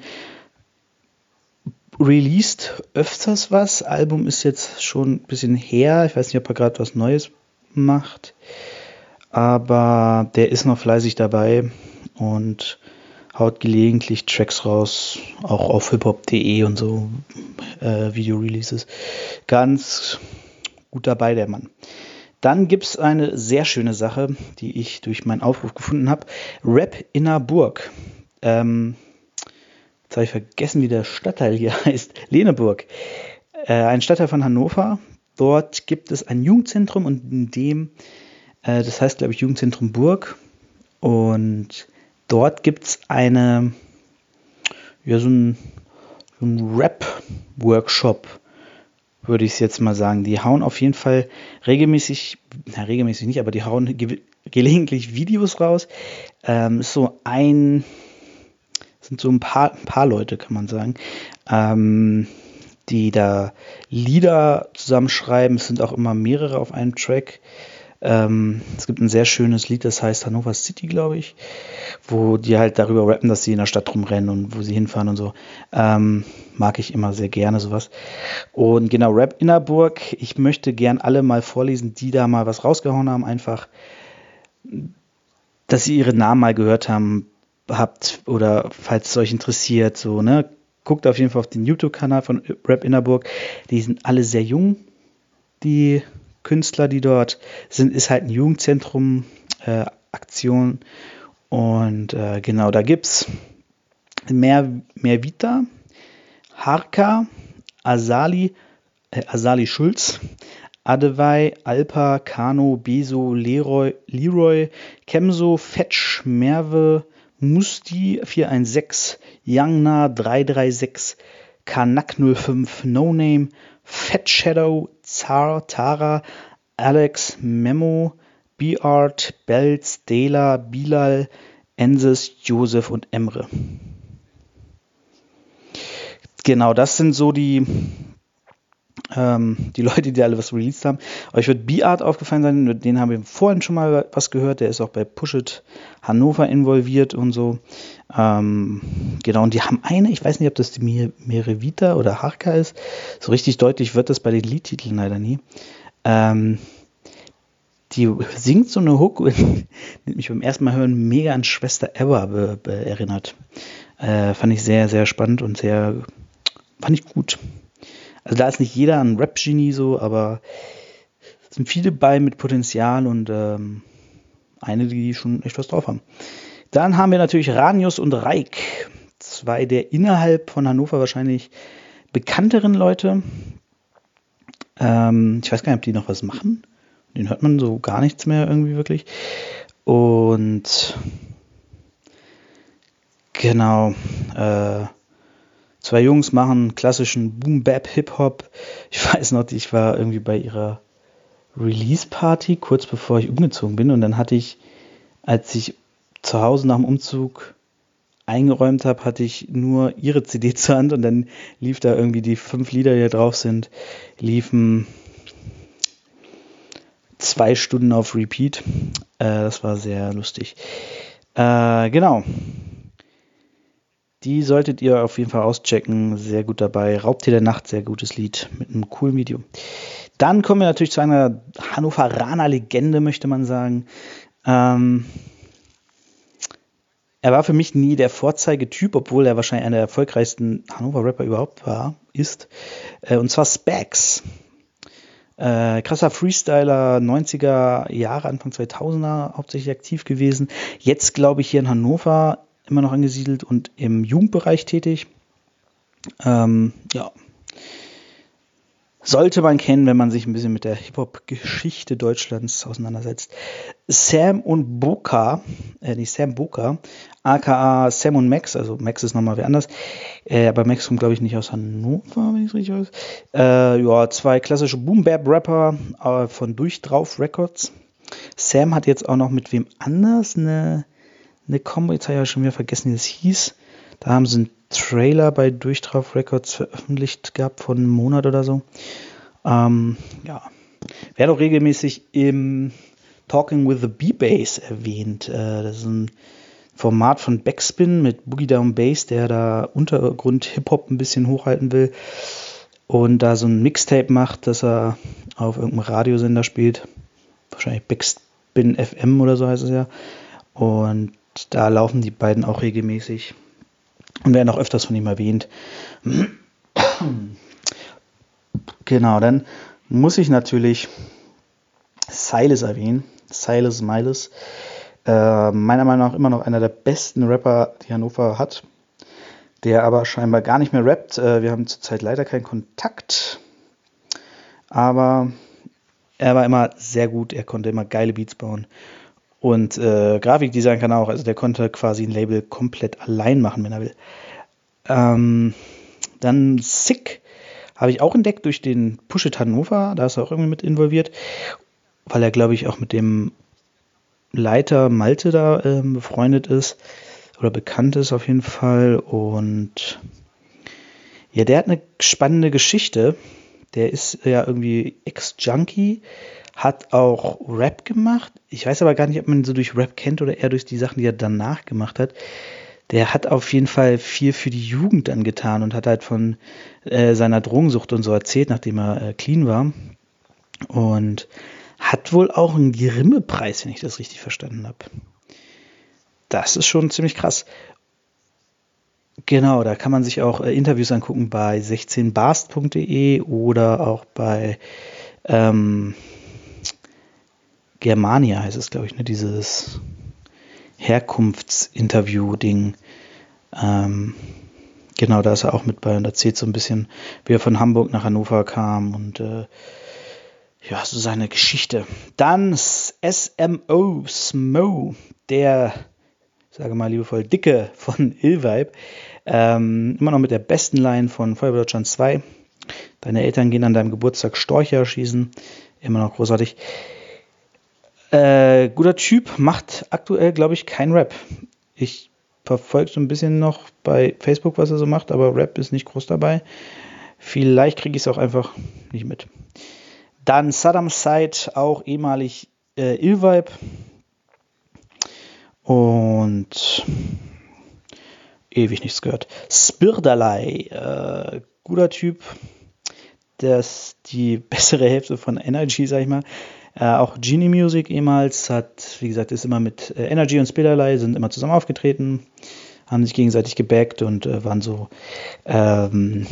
released öfters was. Album ist jetzt schon ein bisschen her. Ich weiß nicht, ob er gerade was Neues macht. Aber der ist noch fleißig dabei und haut gelegentlich Tracks raus, auch auf hiphop.de und so äh, Video-Releases. Ganz gut dabei, der Mann. Dann gibt es eine sehr schöne Sache, die ich durch meinen Aufruf gefunden habe. Rap in der Burg. Ähm, Jetzt habe ich vergessen, wie der Stadtteil hier (laughs) heißt. Leneburg. Äh, ein Stadtteil von Hannover. Dort gibt es ein Jugendzentrum und in dem, äh, das heißt, glaube ich, Jugendzentrum Burg. Und dort gibt es eine, ja, so ein, so ein Rap-Workshop, würde ich es jetzt mal sagen. Die hauen auf jeden Fall regelmäßig, na, regelmäßig nicht, aber die hauen ge gelegentlich Videos raus. Ähm, so ein sind so ein paar, ein paar Leute, kann man sagen, ähm, die da Lieder zusammenschreiben. Es sind auch immer mehrere auf einem Track. Ähm, es gibt ein sehr schönes Lied, das heißt Hannover City, glaube ich, wo die halt darüber rappen, dass sie in der Stadt rumrennen und wo sie hinfahren und so. Ähm, mag ich immer sehr gerne sowas. Und genau, Rap Innerburg. Ich möchte gern alle mal vorlesen, die da mal was rausgehauen haben, einfach, dass sie ihre Namen mal gehört haben, habt oder falls es euch interessiert, so, ne, guckt auf jeden Fall auf den YouTube-Kanal von Rap Innerburg. Die sind alle sehr jung, die Künstler, die dort sind, ist halt ein Jugendzentrum, äh, Aktion. Und äh, genau, da gibt es mehr, Vita, Harka, Asali, äh, Asali Schulz, Adewey, Alpa, Kano, Beso, Leroy, Leroy, Kemso, Fetch, Merve, Musti 416, Youngna 336, Kanak 05, No Name, Fat Shadow, Zar, Tara, Alex, Memo, B-Art, Belz, Dela, Bilal, Ensis, Josef und Emre. Genau, das sind so die, ähm, die (laughs) Leute, die alle was released haben. Euch wird B-Art aufgefallen sein, den haben wir vorhin schon mal was gehört, der ist auch bei Push It Hannover involviert und so. Ähm, genau, und die haben eine, ich weiß nicht, ob das die Merevita oder Harka ist, so richtig deutlich wird das bei den Liedtiteln leider nie. Ähm, die singt so eine Hook (laughs) und mich beim ersten Mal hören mega an Schwester Ever erinnert. Äh, fand ich sehr, sehr spannend und sehr, fand ich gut. Also da ist nicht jeder ein Rap-Genie so, aber es sind viele bei mit Potenzial und ähm, eine, die schon echt was drauf haben. Dann haben wir natürlich Ranius und Reik, zwei der innerhalb von Hannover wahrscheinlich bekannteren Leute. Ähm, ich weiß gar nicht, ob die noch was machen. Den hört man so gar nichts mehr irgendwie wirklich. Und genau, äh, zwei Jungs machen klassischen Boom Bap Hip Hop. Ich (laughs) weiß noch, ich war irgendwie bei ihrer Release Party kurz bevor ich umgezogen bin und dann hatte ich, als ich zu Hause nach dem Umzug eingeräumt habe, hatte ich nur ihre (laughs) CD zur Hand und dann lief da irgendwie die fünf Lieder, die da drauf sind, liefen zwei Stunden auf Repeat. Äh, das war sehr lustig. Äh, genau. Die solltet ihr auf jeden Fall auschecken. Sehr gut dabei. Raubtier der Nacht, sehr gutes Lied mit einem coolen Video. Dann kommen wir natürlich zu einer Hannoveraner Legende, möchte man sagen. Ähm, er war für mich nie der Vorzeigetyp, obwohl er wahrscheinlich einer der erfolgreichsten Hannover-Rapper überhaupt war, ist. Äh, und zwar Spax. Äh, krasser Freestyler, 90er Jahre, Anfang 2000er hauptsächlich aktiv gewesen. Jetzt, glaube ich, hier in Hannover immer noch angesiedelt und im Jugendbereich tätig. Ähm, ja, sollte man kennen, wenn man sich ein bisschen mit der Hip-Hop-Geschichte Deutschlands auseinandersetzt. Sam und Boca, äh, nicht Sam Boca, aka Sam und Max, also Max ist nochmal wer anders, äh, aber Max kommt, glaube ich, nicht aus Hannover, wenn ich es richtig weiß. Äh, ja, zwei klassische Boom-Bap-Rapper äh, von Durchdrauf Records. Sam hat jetzt auch noch mit wem anders eine, eine Combo, jetzt habe ich ja schon wieder vergessen, wie das hieß. Da haben sie einen Trailer bei Durchdrauf Records veröffentlicht gehabt von einem Monat oder so. Ähm, ja. Werde auch regelmäßig im Talking with the B-Bass erwähnt. Äh, das ist ein Format von Backspin mit Boogie Down Bass, der da Untergrund Hip-Hop ein bisschen hochhalten will und da so ein Mixtape macht, das er auf irgendeinem Radiosender spielt. Wahrscheinlich Backspin FM oder so heißt es ja. Und da laufen die beiden auch regelmäßig und werden auch öfters von ihm erwähnt. Genau, dann muss ich natürlich Silas erwähnen. Silas Miles. Äh, meiner Meinung nach immer noch einer der besten Rapper, die Hannover hat. Der aber scheinbar gar nicht mehr rappt. Äh, wir haben zurzeit leider keinen Kontakt. Aber er war immer sehr gut. Er konnte immer geile Beats bauen. Und äh, Grafikdesign kann er auch. Also der konnte quasi ein Label komplett allein machen, wenn er will. Ähm, dann Sick habe ich auch entdeckt durch den Push Hannover. Da ist er auch irgendwie mit involviert. Weil er, glaube ich, auch mit dem Leiter Malte da äh, befreundet ist. Oder bekannt ist auf jeden Fall. Und ja, der hat eine spannende Geschichte. Der ist ja irgendwie Ex-Junkie hat auch Rap gemacht. Ich weiß aber gar nicht, ob man ihn so durch Rap kennt oder eher durch die Sachen, die er danach gemacht hat. Der hat auf jeden Fall viel für die Jugend dann getan und hat halt von äh, seiner Drogensucht und so erzählt, nachdem er äh, clean war. Und hat wohl auch einen Grimme-Preis, wenn ich das richtig verstanden habe. Das ist schon ziemlich krass. Genau, da kann man sich auch äh, Interviews angucken bei 16barst.de oder auch bei ähm, Germania heißt es, glaube ich, ne? dieses Herkunftsinterview-Ding. Ähm, genau, da ist er auch mit bei und erzählt so ein bisschen, wie er von Hamburg nach Hannover kam und äh, ja, so seine Geschichte. Dann SMO, SMO, der, sage mal liebevoll, Dicke von (laughs) Illvibe. Ähm, immer noch mit der besten Line von Feuerwehr Deutschland 2. Deine Eltern gehen an deinem Geburtstag Storche erschießen. Immer noch großartig. Äh, guter Typ, macht aktuell, glaube ich, kein Rap. Ich verfolge so ein bisschen noch bei Facebook, was er so macht, aber Rap ist nicht groß dabei. Vielleicht kriege ich es auch einfach nicht mit. Dann Saddam Said, auch ehemalig äh, Ilvibe. Und ewig nichts gehört. Spirdalei, äh, guter Typ. Das die (laughs) bessere Hälfte von Energy, sag ich mal. Äh, auch Genie Music ehemals hat, wie gesagt, ist immer mit äh, Energy und Spirdalei, sind immer zusammen aufgetreten, haben sich gegenseitig gebackt und äh, waren so, ähm,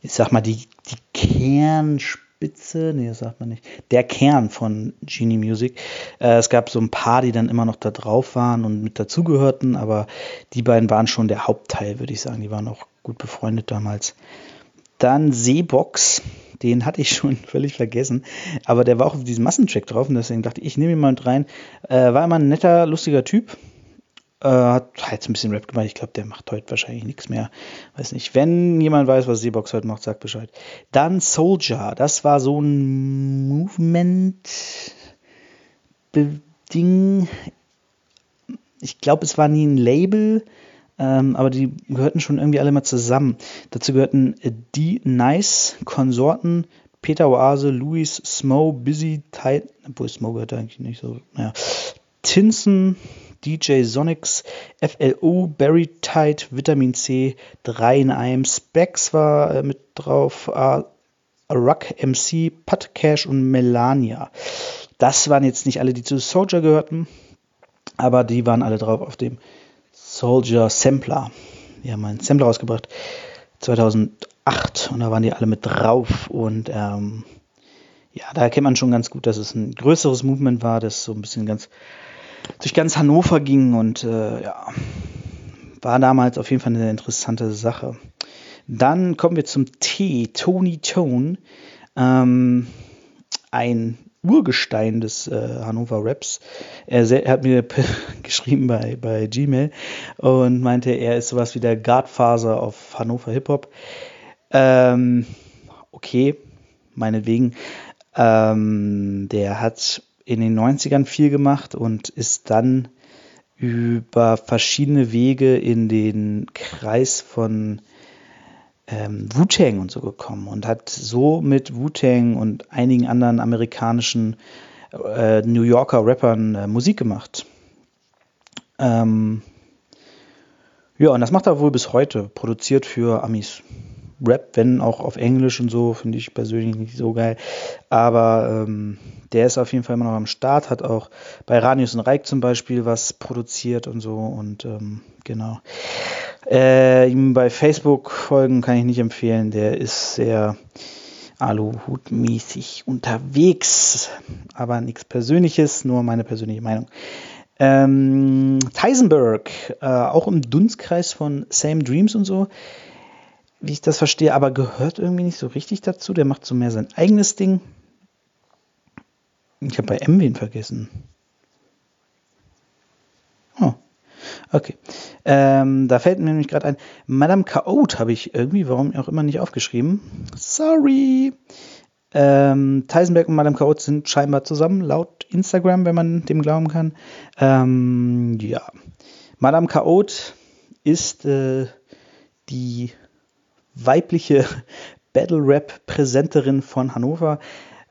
ich sag mal, die, die Kernspieler Spitze, nee, das sagt man nicht, der Kern von Genie Music. Äh, es gab so ein paar, die dann immer noch da drauf waren und mit dazugehörten, aber die beiden waren schon der Hauptteil, würde ich sagen. Die waren auch gut befreundet damals. Dann Seebox, den hatte ich schon (laughs) völlig vergessen, aber der war auch auf diesem Massencheck drauf und deswegen dachte ich, ich nehme ihn mal mit rein. Äh, war immer ein netter, lustiger Typ, äh, hat halt ein bisschen Rap gemacht. Ich glaube, der macht heute wahrscheinlich nichts mehr. Weiß nicht. Wenn jemand weiß, was Seebox heute macht, sagt Bescheid. Dann Soldier. Das war so ein Movement-Ding. Ich glaube, es war nie ein Label. Ähm, aber die gehörten schon irgendwie alle mal zusammen. Dazu gehörten die Nice Konsorten, Peter Oase, Louis, Smo, Busy, Titan, obwohl Smo gehört eigentlich nicht so, naja, Tinsen, DJ Sonics, FLO, Berry Tide, Vitamin C, 3 in einem, Specs war äh, mit drauf, äh, Ruck MC, Pat Cash und Melania. Das waren jetzt nicht alle, die zu Soldier gehörten, aber die waren alle drauf auf dem Soldier Sampler. Wir haben einen Sampler rausgebracht 2008 und da waren die alle mit drauf und ähm, ja, da erkennt man schon ganz gut, dass es ein größeres Movement war, das so ein bisschen ganz durch ganz Hannover ging und äh, ja, war damals auf jeden Fall eine interessante Sache. Dann kommen wir zum T, Tony Tone, ähm, ein Urgestein des äh, Hannover Raps. Er, er, hat mir (laughs) geschrieben bei, bei Gmail und meinte, er ist sowas wie der Godfather auf Hannover Hip Hop. Ähm, okay, meinetwegen. Ähm, der hat in den 90ern viel gemacht und ist dann über verschiedene Wege in den Kreis von ähm, Wu-Tang und so gekommen und hat so mit Wu-Tang und einigen anderen amerikanischen äh, New Yorker Rappern äh, Musik gemacht. Ähm, ja, und das macht er wohl bis heute, produziert für Amis. Rap, wenn auch auf Englisch und so, finde ich persönlich nicht so geil. Aber ähm, der ist auf jeden Fall immer noch am Start, hat auch bei Ranius und Reik zum Beispiel was produziert und so. Und ähm, genau. Äh, ihm bei Facebook folgen kann ich nicht empfehlen. Der ist sehr Aluhut-mäßig unterwegs. Aber nichts Persönliches, nur meine persönliche Meinung. Ähm, Teisenberg, äh, auch im Dunstkreis von Same Dreams und so wie ich das verstehe, aber gehört irgendwie nicht so richtig dazu. Der macht so mehr sein eigenes Ding. Ich habe bei M wen vergessen. Oh, okay. Ähm, da fällt mir nämlich gerade ein, Madame Chaot habe ich irgendwie, warum auch immer, nicht aufgeschrieben. Sorry. Ähm, Teisenberg und Madame Chaot sind scheinbar zusammen, laut Instagram, wenn man dem glauben kann. Ähm, ja. Madame Chaot ist äh, die weibliche (laughs) Battle-Rap-Präsenterin von Hannover.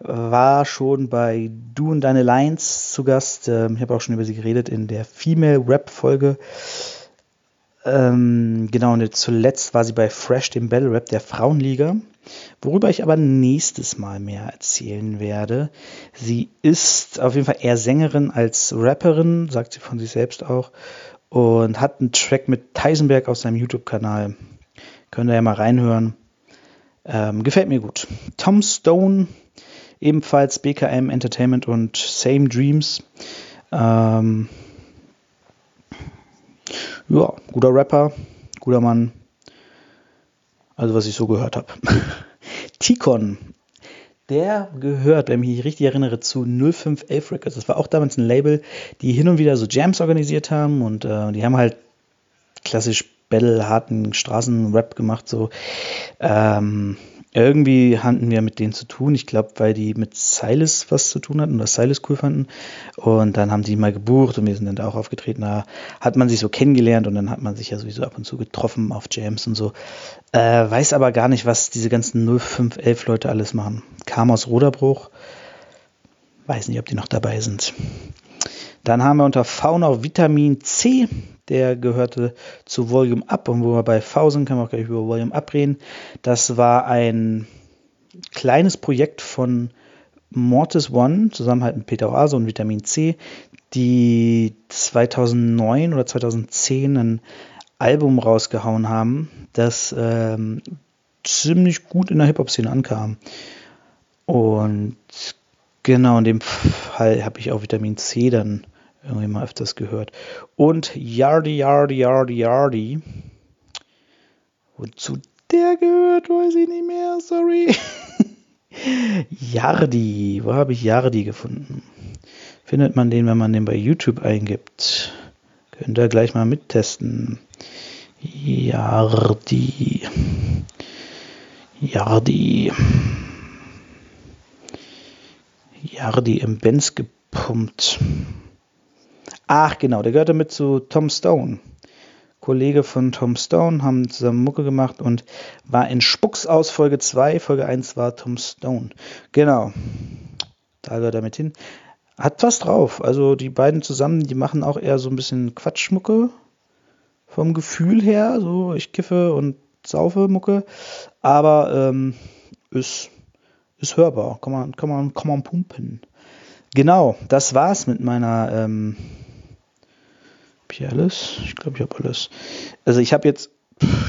War schon bei Du und deine Lines zu Gast. Ähm, ich habe auch schon über sie geredet in der Female Rap-Folge. Ähm, genau, und zuletzt war sie bei Fresh, dem Battle Rap der Frauenliga, worüber ich aber nächstes Mal mehr erzählen werde. Sie ist auf jeden Fall eher Sängerin als Rapperin, sagt sie von sich selbst auch, und hat einen Track mit Teisenberg aus seinem YouTube-Kanal. Könnt ihr ja mal reinhören. Ähm, gefällt mir gut. Tom Stone, ebenfalls BKM Entertainment und Same Dreams. Ähm, ja, guter Rapper, guter Mann. Also was ich so gehört habe. (laughs) Tikon, der gehört, wenn ich mich richtig erinnere, zu 0511 Records. Das war auch damals ein Label, die hin und wieder so Jams organisiert haben und äh, die haben halt klassisch Battle, harten Straßenrap gemacht, so. Ähm, irgendwie hatten wir mit denen zu tun. Ich glaube, weil die mit Silas was zu tun hatten oder Silas cool fanden. Und dann haben die mal gebucht und wir sind dann da auch aufgetreten. Da hat man sich so kennengelernt und dann hat man sich ja sowieso ab und zu getroffen auf Jams und so. Äh, weiß aber gar nicht, was diese ganzen 0511 Leute alles machen. Kam aus Roderbruch. Weiß nicht, ob die noch dabei sind. Dann haben wir unter V noch Vitamin C der gehörte zu Volume Up. Und wo wir bei V sind, können wir auch gleich über Volume Up reden. Das war ein kleines Projekt von Mortis One, zusammen halt mit Peter Oase und Vitamin C, die 2009 oder 2010 ein Album rausgehauen haben, das ähm, ziemlich gut in der Hip-Hop-Szene ankam. Und genau in dem Fall habe ich auch Vitamin C dann irgendwie mal öfters gehört. Und Yardi, Yardi, Yardi, Yardi. Wozu der gehört, weiß ich nicht mehr, sorry. (laughs) Yardi, wo habe ich Yardi gefunden? Findet man den, wenn man den bei YouTube eingibt? Könnt ihr gleich mal mittesten. Yardi. Yardi. Yardi im Benz gepumpt. Ach genau, der gehörte mit zu Tom Stone. Kollege von Tom Stone, haben zusammen Mucke gemacht und war in Spucks aus Folge 2. Folge 1 war Tom Stone. Genau. Da gehört er mit hin. Hat was drauf. Also die beiden zusammen, die machen auch eher so ein bisschen Quatschmucke. Vom Gefühl her. So, ich kiffe und saufe Mucke. Aber ähm, ist, ist hörbar. Kann man, kann, man, kann man pumpen. Genau, das war's mit meiner ähm, habe ich alles? Ich glaube, ich habe alles. Also ich habe jetzt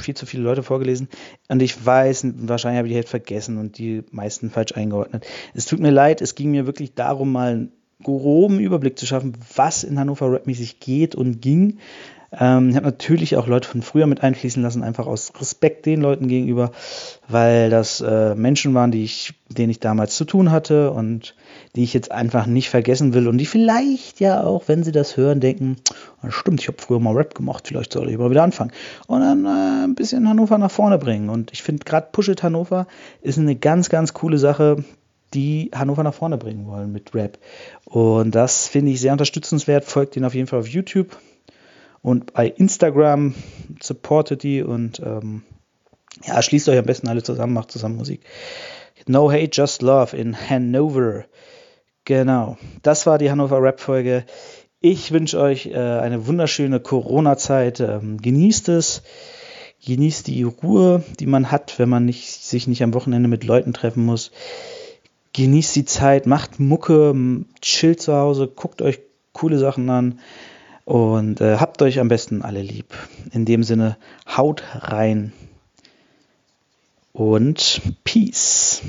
viel zu viele Leute vorgelesen und ich weiß, wahrscheinlich habe ich die halt vergessen und die meisten falsch eingeordnet. Es tut mir leid, es ging mir wirklich darum, mal einen groben Überblick zu schaffen, was in Hannover rapmäßig geht und ging. Ähm, ich habe natürlich auch Leute von früher mit einfließen lassen, einfach aus Respekt den Leuten gegenüber, weil das äh, Menschen waren, die ich, denen ich damals zu tun hatte und die ich jetzt einfach nicht vergessen will und die vielleicht ja auch, wenn sie das hören, denken, oh, stimmt, ich habe früher mal Rap gemacht, vielleicht soll ich mal wieder anfangen und dann äh, ein bisschen Hannover nach vorne bringen. Und ich finde gerade Push It Hannover ist eine ganz, ganz coole Sache, die Hannover nach vorne bringen wollen mit Rap. Und das finde ich sehr unterstützenswert. Folgt ihnen auf jeden Fall auf YouTube und bei Instagram supportet die und ähm, ja, schließt euch am besten alle zusammen, macht zusammen Musik. No Hate, Just Love in Hanover. Genau, das war die Hannover Rap-Folge. Ich wünsche euch äh, eine wunderschöne Corona-Zeit. Ähm, genießt es. Genießt die Ruhe, die man hat, wenn man nicht, sich nicht am Wochenende mit Leuten treffen muss. Genießt die Zeit, macht Mucke, chillt zu Hause, guckt euch coole Sachen an. Und äh, habt euch am besten alle lieb. In dem Sinne, haut rein und Peace.